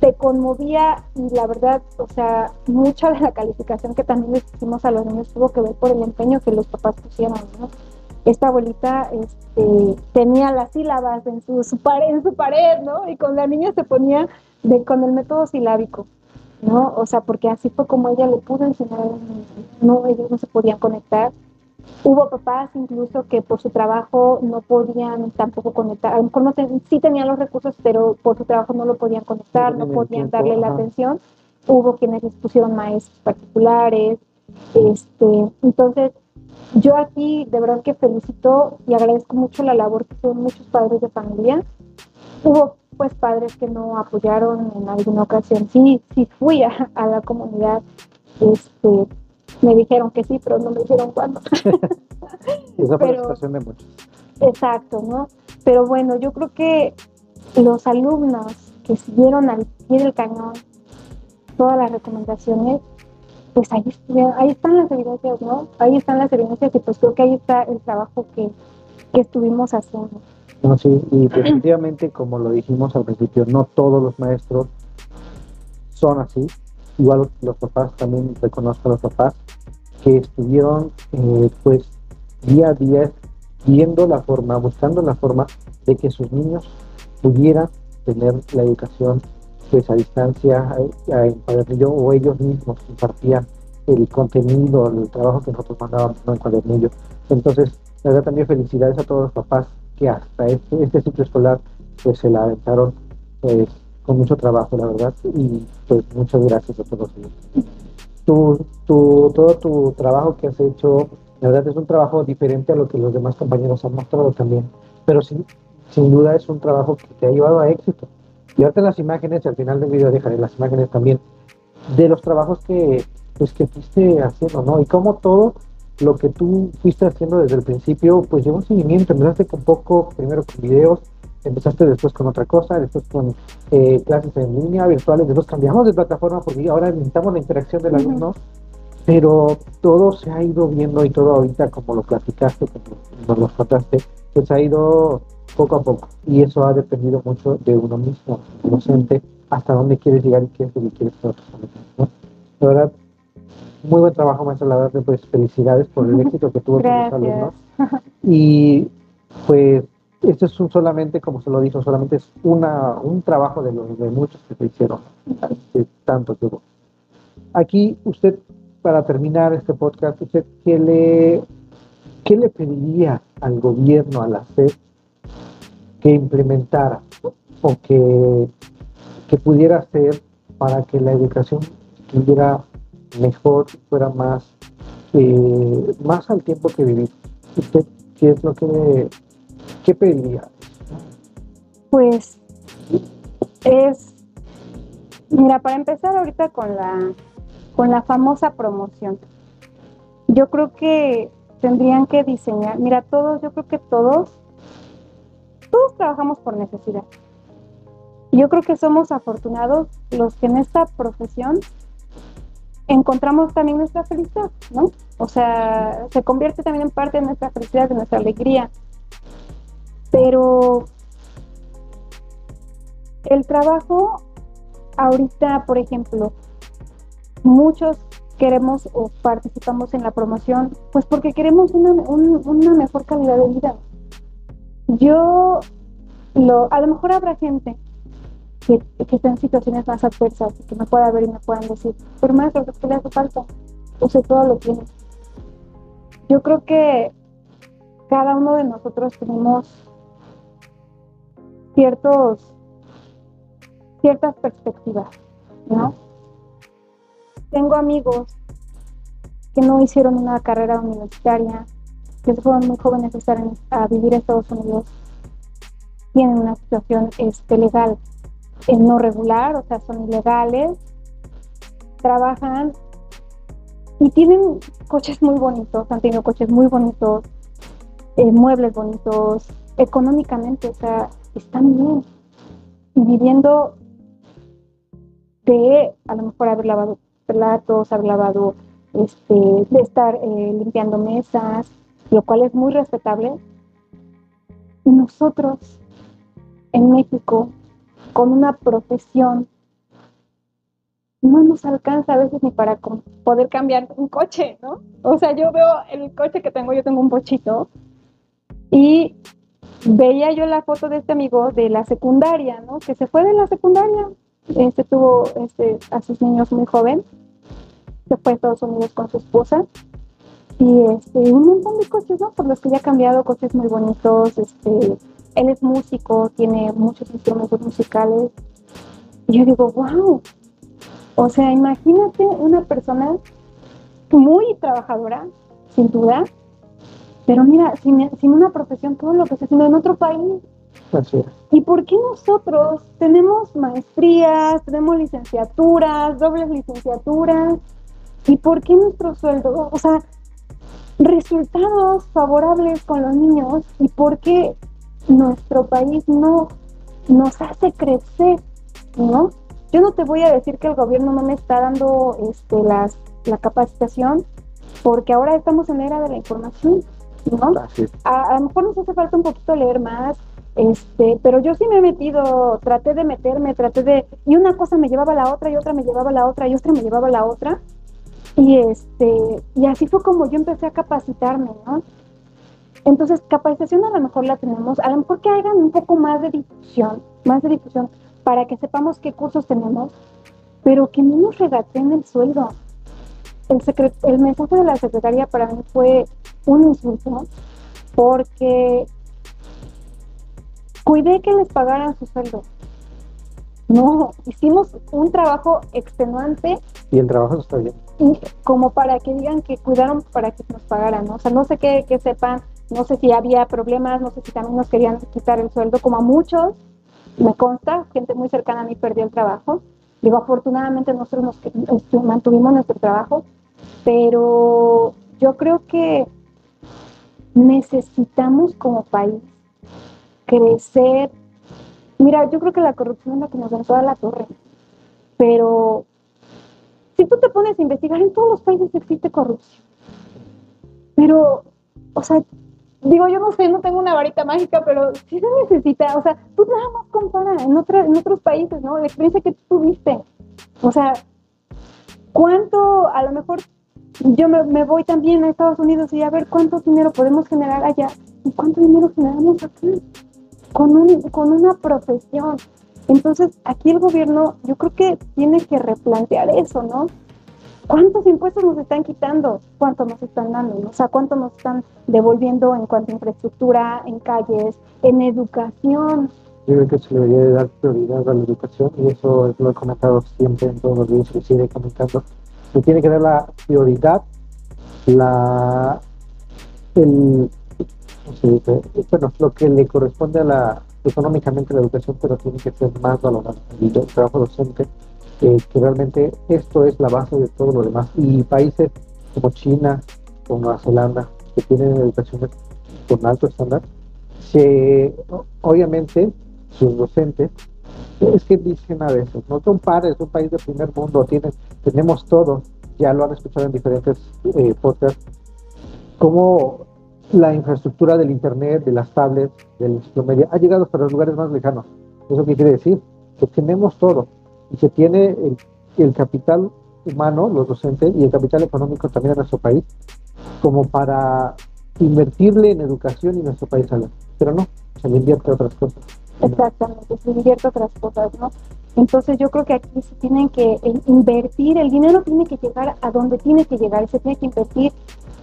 S2: te conmovía y la verdad, o sea, mucha de la calificación que también les hicimos a los niños tuvo que ver por el empeño que los papás pusieron, ¿no? Esta abuelita este, tenía las sílabas en su, pared, en su pared, ¿no? Y con la niña se ponía de, con el método silábico, ¿no? O sea, porque así fue como ella le pudo enseñar, no, ellos no se podían conectar Hubo papás incluso que por su trabajo no podían tampoco conectar, a lo mejor no sí tenían los recursos, pero por su trabajo no lo podían conectar, no, podían darle la atención. Hubo quienes les pusieron maestros particulares. Este, entonces, yo aquí de verdad que felicito y agradezco mucho la labor que hicieron muchos padres de familia. Hubo pues padres que no apoyaron en alguna ocasión. Sí, sí fui a, a la comunidad este, me dijeron que sí, pero no me dijeron cuándo.
S1: Esa fue la situación de muchos.
S2: Exacto, ¿no? Pero bueno, yo creo que los alumnos que siguieron al pie del cañón todas las recomendaciones, pues ahí, ahí están las evidencias, ¿no? Ahí están las evidencias y pues creo que ahí está el trabajo que, que estuvimos haciendo.
S1: No, sí, y definitivamente, como lo dijimos al principio, no todos los maestros son así, igual los papás, también reconozco a los papás, que estuvieron eh, pues día a día viendo la forma, buscando la forma de que sus niños pudieran tener la educación pues a distancia en cuadernillo o ellos mismos impartían el contenido, el trabajo que nosotros mandábamos en cuadernillo. Entonces, la verdad también felicidades a todos los papás que hasta este, este ciclo escolar pues se la aventaron pues con mucho trabajo, la verdad, y pues muchas gracias a todos Tu, tu, todo tu trabajo que has hecho, la verdad es un trabajo diferente a lo que los demás compañeros han mostrado también, pero sin, sin duda es un trabajo que te ha llevado a éxito. Y ahorita las imágenes, al final del video dejaré las imágenes también de los trabajos que, pues, que fuiste haciendo, ¿no? Y cómo todo lo que tú fuiste haciendo desde el principio, pues llevó un seguimiento, empezaste con poco, primero con videos, empezaste después con otra cosa, después con eh, clases en línea, virtuales, después cambiamos de plataforma porque ahora necesitamos la interacción del alumno, pero todo se ha ido viendo y todo ahorita como lo platicaste, como nos lo contaste, pues ha ido poco a poco y eso ha dependido mucho de uno mismo, docente, hasta dónde quieres llegar y qué es lo que quieres para ¿no? La verdad, muy buen trabajo, maestro, la verdad, pues felicidades por el éxito que tuvo con los alumnos. Y pues esto es solamente, como se lo dijo, solamente es una, un trabajo de los de muchos que se hicieron, de tanto que hubo. Aquí usted, para terminar este podcast, usted qué le, qué le pediría al gobierno, a la SED, que implementara o que, que pudiera hacer para que la educación estuviera mejor, fuera más, eh, más al tiempo que vivimos. ¿Usted qué es lo que ¿qué pediría?
S2: Pues es, mira, para empezar ahorita con la, con la famosa promoción. Yo creo que tendrían que diseñar, mira, todos, yo creo que todos, todos trabajamos por necesidad. Yo creo que somos afortunados los que en esta profesión encontramos también nuestra felicidad, ¿no? O sea, se convierte también en parte de nuestra felicidad, de nuestra alegría. Pero el trabajo, ahorita, por ejemplo, muchos queremos o participamos en la promoción, pues porque queremos una, una mejor calidad de vida. Yo, lo, a lo mejor habrá gente que, que está en situaciones más adversas y que me pueda ver y me puedan decir, pero maestro, ¿qué le hace falta? Usted todo lo tiene. Yo creo que cada uno de nosotros tenemos ciertos, ciertas perspectivas, ¿no? Tengo amigos que no hicieron una carrera universitaria, que fueron muy jóvenes a, estar a vivir en Estados Unidos, tienen una situación este, legal no regular, o sea, son ilegales, trabajan y tienen coches muy bonitos, han tenido coches muy bonitos, eh, muebles bonitos, económicamente, o sea, están bien. Y viviendo de a lo mejor haber lavado platos, haber lavado, este, de estar eh, limpiando mesas, lo cual es muy respetable. Y nosotros en México con una profesión, no nos alcanza a veces ni para poder cambiar un coche, ¿no? O sea, yo veo el coche que tengo, yo tengo un bochito, y veía yo la foto de este amigo de la secundaria, ¿no? Que se fue de la secundaria, este tuvo este, a sus niños muy joven, se fue a Estados Unidos con su esposa, y este, un montón de coches, ¿no? Por los que ya ha cambiado, coches muy bonitos, este, él es músico, tiene muchos instrumentos musicales. Y yo digo, wow. O sea, imagínate una persona muy trabajadora, sin duda, pero mira, sin, una profesión, todo lo que está haciendo en otro país. ¿Y por qué nosotros tenemos maestrías, tenemos licenciaturas, dobles licenciaturas? ¿Y por qué nuestro sueldo? O sea, resultados favorables con los niños y por qué nuestro país no nos hace crecer, ¿no? Yo no te voy a decir que el gobierno no me está dando este, las, la capacitación, porque ahora estamos en la era de la información, ¿no? A, lo mejor nos hace falta un poquito leer más, este, pero yo sí me he metido, traté de meterme, traté de, y una cosa me llevaba a la otra, y otra me llevaba a la otra, y otra me llevaba a la otra, y este, y así fue como yo empecé a capacitarme, ¿no? Entonces, capacitación a lo mejor la tenemos, a lo mejor que hagan un poco más de difusión, más de difusión, para que sepamos qué cursos tenemos, pero que no nos regaten el sueldo. El, el mensaje de la secretaria para mí fue un insulto, porque cuidé que les pagaran su sueldo. No, hicimos un trabajo extenuante.
S1: Y el trabajo está bien.
S2: Como para que digan que cuidaron para que nos pagaran, ¿no? O sea, no sé qué, que sepan no sé si había problemas, no sé si también nos querían quitar el sueldo, como a muchos, me consta, gente muy cercana a mí perdió el trabajo. Digo, afortunadamente nosotros nos, este, mantuvimos nuestro trabajo, pero yo creo que necesitamos como país crecer. Mira, yo creo que la corrupción es la que nos da toda la torre, pero si tú te pones a investigar, en todos los países existe corrupción. Pero, o sea, digo, yo no sé, no tengo una varita mágica, pero sí se necesita, o sea, tú nada más compara en, en otros países, ¿no? La experiencia que tú tuviste. O sea, ¿cuánto, a lo mejor yo me, voy también a Estados Unidos y a ver cuánto dinero podemos generar allá y cuánto dinero generamos aquí con, un, con una profesión? Entonces, aquí el gobierno, yo creo que tiene que replantear eso, ¿no? ¿cuántos impuestos nos están quitando? ¿Cuánto nos están dando? O sea, ¿cuánto nos están devolviendo en cuanto a infraestructura, en calles, en educación?
S1: Yo creo que se le debería dar prioridad a la educación y eso lo he comentado siempre en todos los videos que sigue comentando. Se tiene que dar la prioridad, la el, bueno, lo que le corresponde a la económicamente la educación, pero tiene que ser más valorado. El trabajo docente que realmente esto es la base de todo lo demás. Y países como China o Nueva Zelanda, que tienen educación con alto estándar, se, obviamente sus docentes, es que dicen a veces, no son pares, un país de primer mundo, tienen, tenemos todo, ya lo han escuchado en diferentes eh, podcasts, cómo la infraestructura del Internet, de las tablets, del media, ha llegado hasta los lugares más lejanos. ¿Eso qué quiere decir? Que tenemos todo y se tiene el, el capital humano, los docentes, y el capital económico también en nuestro país, como para invertirle en educación y nuestro país sale. Pero no, se le invierte a otras cosas.
S2: Exactamente, se invierte a otras cosas, ¿no? Entonces yo creo que aquí se tienen que invertir, el dinero tiene que llegar a donde tiene que llegar se tiene que invertir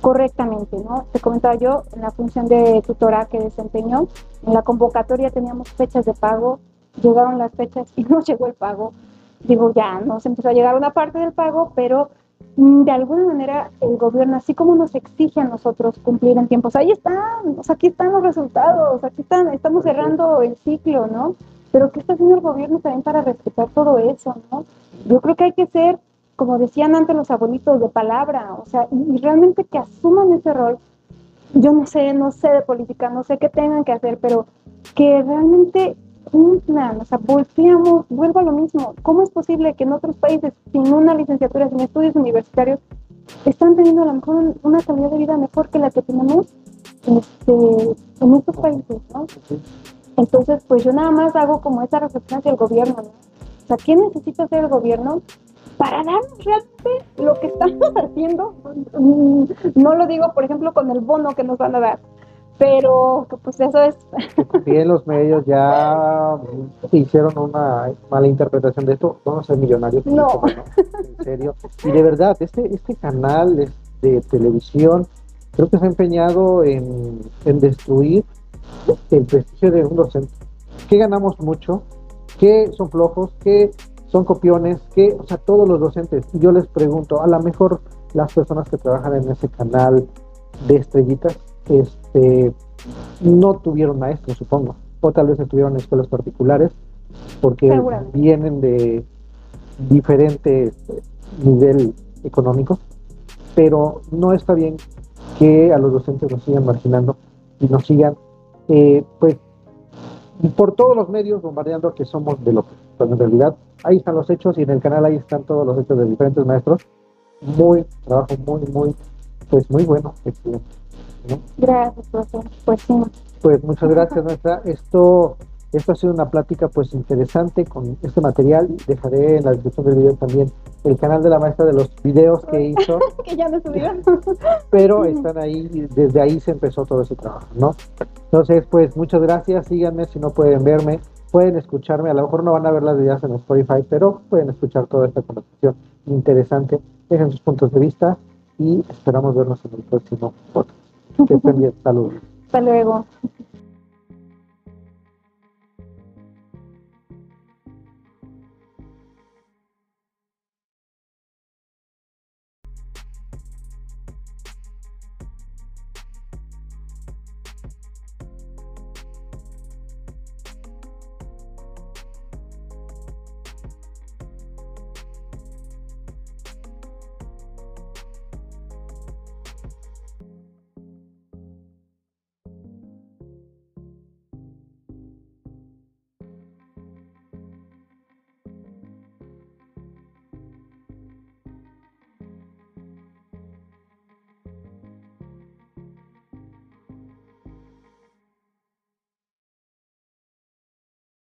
S2: correctamente, ¿no? Te comentaba yo, en la función de tutora que desempeñó, en la convocatoria teníamos fechas de pago, llegaron las fechas y no llegó el pago. Digo, ya nos empezó a llegar una parte del pago, pero mm, de alguna manera el gobierno, así como nos exige a nosotros cumplir en tiempos, ahí están, o sea, aquí están los resultados, aquí están, estamos cerrando el ciclo, ¿no? Pero ¿qué está haciendo el gobierno también para respetar todo eso, ¿no? Yo creo que hay que ser, como decían antes los abuelitos, de palabra, o sea, y, realmente que asuman ese rol. Yo no sé, no sé de política, no sé qué tengan que hacer, pero que realmente cumplan, o sea, volteamos, vuelvo a lo mismo. ¿Cómo es posible que en otros países, sin una licenciatura, sin estudios universitarios, están teniendo a lo mejor una calidad de vida mejor que la que tenemos este, en estos países, ¿no? Entonces, pues yo nada más hago como esa reflexión hacia el gobierno, ¿no? O sea, ¿qué necesita hacer el gobierno para darnos realmente lo que estamos haciendo? Mm, no lo digo, por ejemplo, con el bono que nos van a dar, pero pues eso es.
S1: Bien, los medios ya hicieron una mala interpretación de esto. Vamos a ser millonarios.
S2: No.
S1: En serio. Y de verdad, este, este canal de televisión creo que se ha empeñado en, en destruir el prestigio de un docente. ¿Qué ganamos mucho? ¿Qué son flojos? ¿Qué son copiones? ¿Qué, o sea, todos los docentes? Y yo les pregunto, a lo mejor las personas que trabajan en ese canal de estrellitas, este, no tuvieron maestros, supongo, o tal vez estuvieron en escuelas particulares, porque vienen de diferente nivel económico, pero no está bien que a los docentes nos sigan marginando y nos sigan, eh, pues, por todos los medios bombardeando que somos de lo cuando en realidad ahí están los hechos y en el canal ahí están todos los hechos de diferentes maestros. Muy, trabajo muy, muy, pues muy bueno, excelente.
S2: Gracias, profesor. Pues sí.
S1: Pues muchas gracias, nuestra. Esto, esto ha sido una plática pues interesante con este material. Dejaré en la descripción del video también el canal de la maestra de los videos que hizo.
S2: que ya no subieron.
S1: pero están ahí, desde ahí se empezó todo ese trabajo, ¿no? Entonces, pues muchas gracias. Síganme si no pueden verme. Pueden escucharme, a lo mejor no van a ver las videos en Spotify, pero pueden escuchar toda esta conversación interesante. Dejen sus puntos de vista y esperamos vernos en el próximo podcast. Que estén bien. Saludos.
S2: Hasta luego.